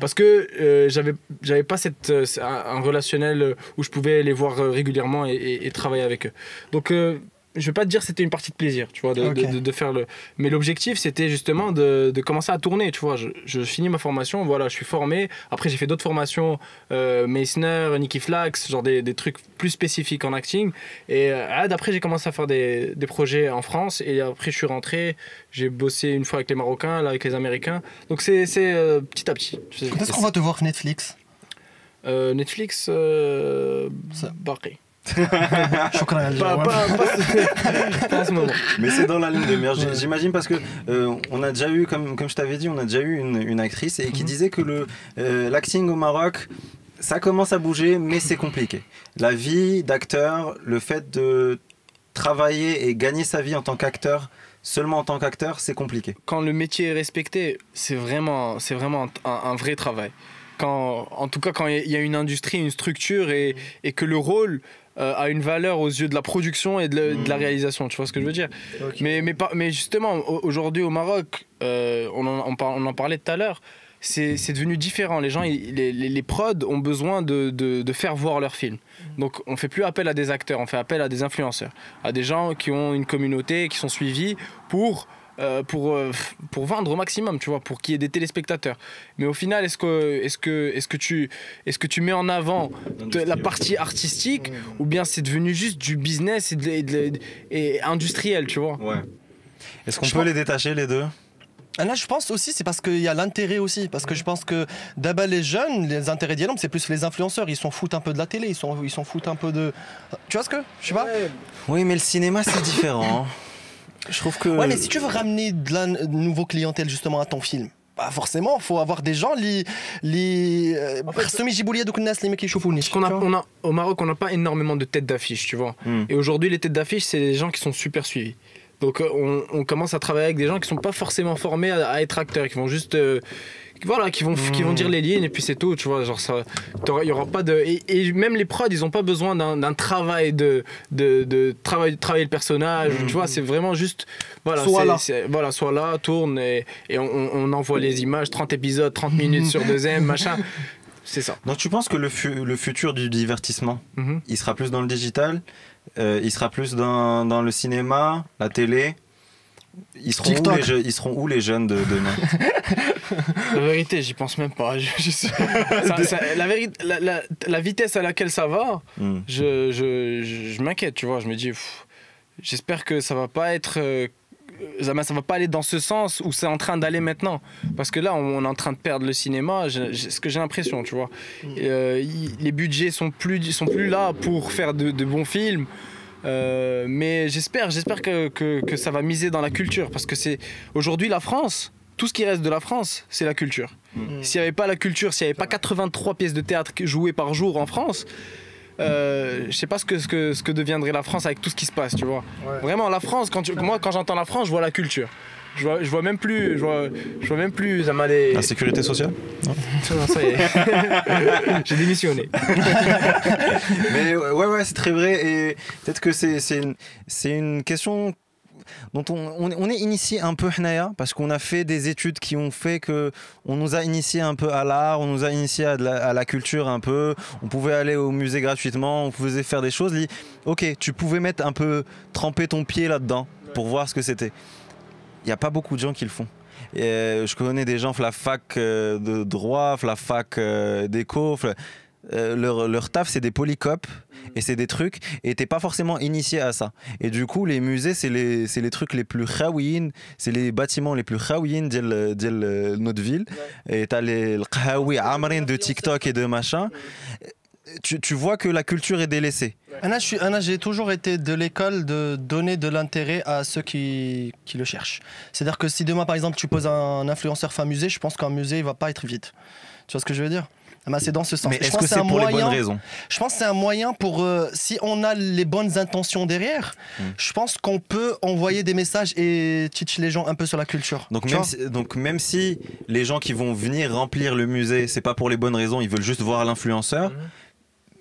Parce que euh, j'avais j'avais pas cette, euh, un, relationnel où je pouvais les voir euh, régulièrement et, et- et travailler avec eux. Donc euh, je vais pas te dire que c'était une partie de plaisir, tu vois, de, Ok. de- de- de faire le. Mais l'objectif c'était justement de, commencer à tourner, tu vois. Je, je finis ma formation, voilà, je suis formé. Après j'ai fait d'autres formations, euh, Meissner, Nicky Flax, genre des, des trucs plus spécifiques en acting. Et euh, ah, d'après j'ai commencé à faire des, des projets en France et après je suis rentré, j'ai bossé une fois avec les Marocains, là avec les Américains. Donc c'est c'est, euh, petit à petit. Quand est-ce qu'on va te voir Netflix? Euh, Netflix, euh, barré. [laughs] Pas, pas, [laughs] pas- pas en ce moment. Mais c'est dans la ligne de mire. J'imagine parce que euh, on a déjà eu, comme, comme je t'avais dit, on a déjà eu une, une actrice et qui disait que le euh, l'acting au Maroc, ça commence à bouger, mais c'est compliqué. La vie d'acteur, le fait de travailler et gagner sa vie en tant qu'acteur, seulement en tant qu'acteur, c'est compliqué. Quand le métier est respecté, c'est vraiment, c'est vraiment un, un vrai travail. Quand, en tout cas, quand il y a une industrie, une structure et, et que le rôle euh, a une valeur aux yeux de la production et de, la- de la réalisation, tu vois ce que je veux dire mais, mais, justement, au- aujourd'hui au Maroc, euh, on, en, on par- on en parlait tout à l'heure, c'est c'est devenu différent. Les gens, ils- les, les, les prods ont besoin de, de, de faire voir leurs films. Donc on fait plus appel à des acteurs, on fait appel à des influenceurs, à des gens qui ont une communauté, qui sont suivis pour euh, pour, euh, pour vendre au maximum, tu vois, pour qu'il y ait des téléspectateurs. Mais au final, est-ce que, est que, est que, tu, est que tu mets en avant de- la partie artistique ou bien c'est devenu juste du business et, de- et de- et industriel, tu vois? Ouais. Est-ce qu'on peut pense- les détacher les deux? Ah, Là, je pense aussi, c'est parce qu'il y a l'intérêt aussi. Parce que je pense que d'abord, les jeunes, les intérêts d'Yalom, c'est plus les influenceurs. Ils s'en foutent un peu de la télé, ils s'en ils s'en foutent un peu de. Tu vois ce que Je sais pas? Oui, mais le cinéma c'est différent. [laughs] Je trouve que. Ouais, mais si tu veux ramener de la nouveau clientèle justement à ton film, bah forcément, faut avoir des gens les les euh, Semi les mecs qui qu'on on a au Maroc, on n'a pas énormément de têtes d'affiche, tu vois. Hmm. Et aujourd'hui, les têtes d'affiche, c'est des gens qui sont super suivis. Donc euh, on, commence à travailler avec des gens qui sont pas forcément formés à, être acteurs, qui vont juste euh, voilà, qui vont, qui vont dire les lignes et puis c'est tout, tu vois. Genre, ça. Il y aura pas de. Et, et même les prods, ils ont pas besoin d'un travail de. de, de travail, travailler le personnage, tu vois. C'est vraiment juste. Voilà, Sois c'est- là. voilà, soit là, tourne et, et on, on envoie les images, 30 épisodes, 30 minutes sur deuxième, machin. [laughs] C'est ça. Donc tu penses que le, fu- le futur du divertissement, Mhm. il sera plus dans le digital, euh, il sera plus dans, dans le cinéma, la télé ils seront, où les, je- ils seront où les jeunes de demain? [laughs] La vérité, j'y pense même pas. Je- je- ça- ça- la, véri- la, la- la vitesse à laquelle ça va, Hmm. je, je, je- je m'inquiète, tu vois. Je me dis, pff, j'espère que ça va pas être. euh, ça, ça va pas aller dans ce sens où c'est en train d'aller maintenant. Parce que là, on est en train de perdre le cinéma, je- je- ce que j'ai l'impression, tu vois. Et, euh, les budgets sont plus, sont plus là pour faire de, de bons films. Euh, mais j'espère, j'espère que, que, que ça va miser dans la culture. Parce que c'est aujourd'hui la France, tout ce qui reste de la France, c'est la culture. S'il n'y avait pas la culture, s'il n'y avait pas 83 pièces de théâtre jouées par jour en France, euh, je sais pas ce que, ce, que, ce que deviendrait la France avec tout ce qui se passe, tu vois. Vraiment, la France, quand tu- moi, quand j'entends la France, je vois la culture. Je vois, je vois même plus, je vois, je vois même plus, ça m'a les... La sécurité sociale Non, ça y est. [laughs] J'ai démissionné. [laughs] Mais ouais, ouais, c'est très vrai. Et peut-être que c'est c'est une, c'est une question dont on, on, est initié un peu Hnaya, parce qu'on a fait des études qui ont fait que on nous a initié un peu à l'art, on nous a initié à, la, à la culture un peu. On pouvait aller au musée gratuitement, on pouvait faire des choses. Ok, tu pouvais mettre un peu, tremper ton pied là-dedans pour voir ce que c'était. Il n'y a pas beaucoup de gens qui le font. Et, euh, je connais des gens, la fac euh, de droit, la fac euh, d'éco. euh, leur, leur taf, c'est des polycopes et c'est des trucs, et t'es pas forcément initié à ça. Et du coup, les musées, c'est les, trucs les plus khawin, c'est les bâtiments les plus khawin de notre ville. Et t'as les le amrin de TikTok et de machin. Tu, tu vois que la culture est délaissée. Anna, je suis- Anna, j'ai toujours été de l'école de donner de l'intérêt à ceux qui, qui le cherchent. C'est-à-dire que si demain, par exemple, tu poses un influenceur fin musée, je pense qu'un musée, il va pas être vide. Tu vois ce que je veux dire? Bah, C'est dans ce sens. Mais est-ce pense que c'est un pour les moyen- bonnes raisons? Je pense que c'est un moyen pour, euh, si on a les bonnes intentions derrière, Hmm. je pense qu'on peut envoyer des messages et teach les gens un peu sur la culture. Donc même, si, donc même si les gens qui vont venir remplir le musée, c'est pas pour les bonnes raisons, ils veulent juste voir l'influenceur.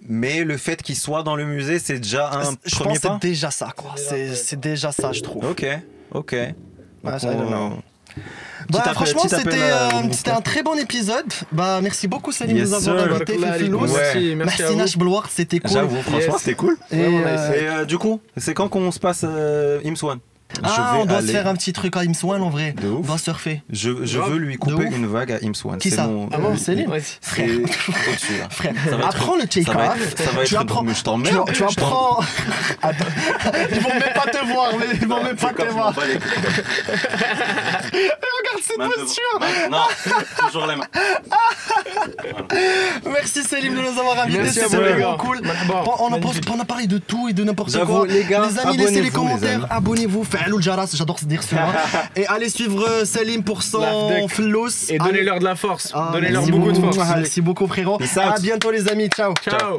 Mais le fait qu'il soit dans le musée, c'est déjà un je premier pense que pas. c'est déjà ça, quoi. C'est c'est déjà ça, je trouve. Ok, ok. Ouais, ça, Donc, I don't on- know. Petit Bah, appel- franchement, c'était euh, c'était un très bon épisode. Bah, merci beaucoup, Salim, de Yes, nous avoir sir. invité. Barakallah Fifilos. alaikum. Merci, merci. Nash Bloir, c'était cool. J'avoue, franchement, Yes. c'était cool. Euh, Et euh, du coup, c'est quand qu'on se passe euh, Imswan Ah, vais on doit se faire un petit truc à Imswan en vrai. De On ouf. doit surfer. Je, veux lui couper une vague à Imswan. Qui C'est ça mon- Ah bon, euh. C'est [laughs] là. Frère, Ça va être- apprends le Ça va take-off. être, ça va Tu apprends. je Tu, t'emmerde. tu t'emmerde. apprends. [laughs] Attends. Ils vont même pas te voir, mais ils vont même pas te voir. couilles. [laughs] Regarde cette posture. Non, toujours les mains. Merci Céline de nous avoir invités. C'était les vraiment cool. On, a, on parlé de tout et de n'importe quoi. les gars, amis, laissez les commentaires, abonnez-vous, le jaras, j'adore dire cela. et allez suivre euh, Salim pour son flows. Et donnez-leur de la force. Ah, Donnez-leur merci beaucoup de force. Merci beaucoup frérot. À bientôt les amis, ciao. Ciao.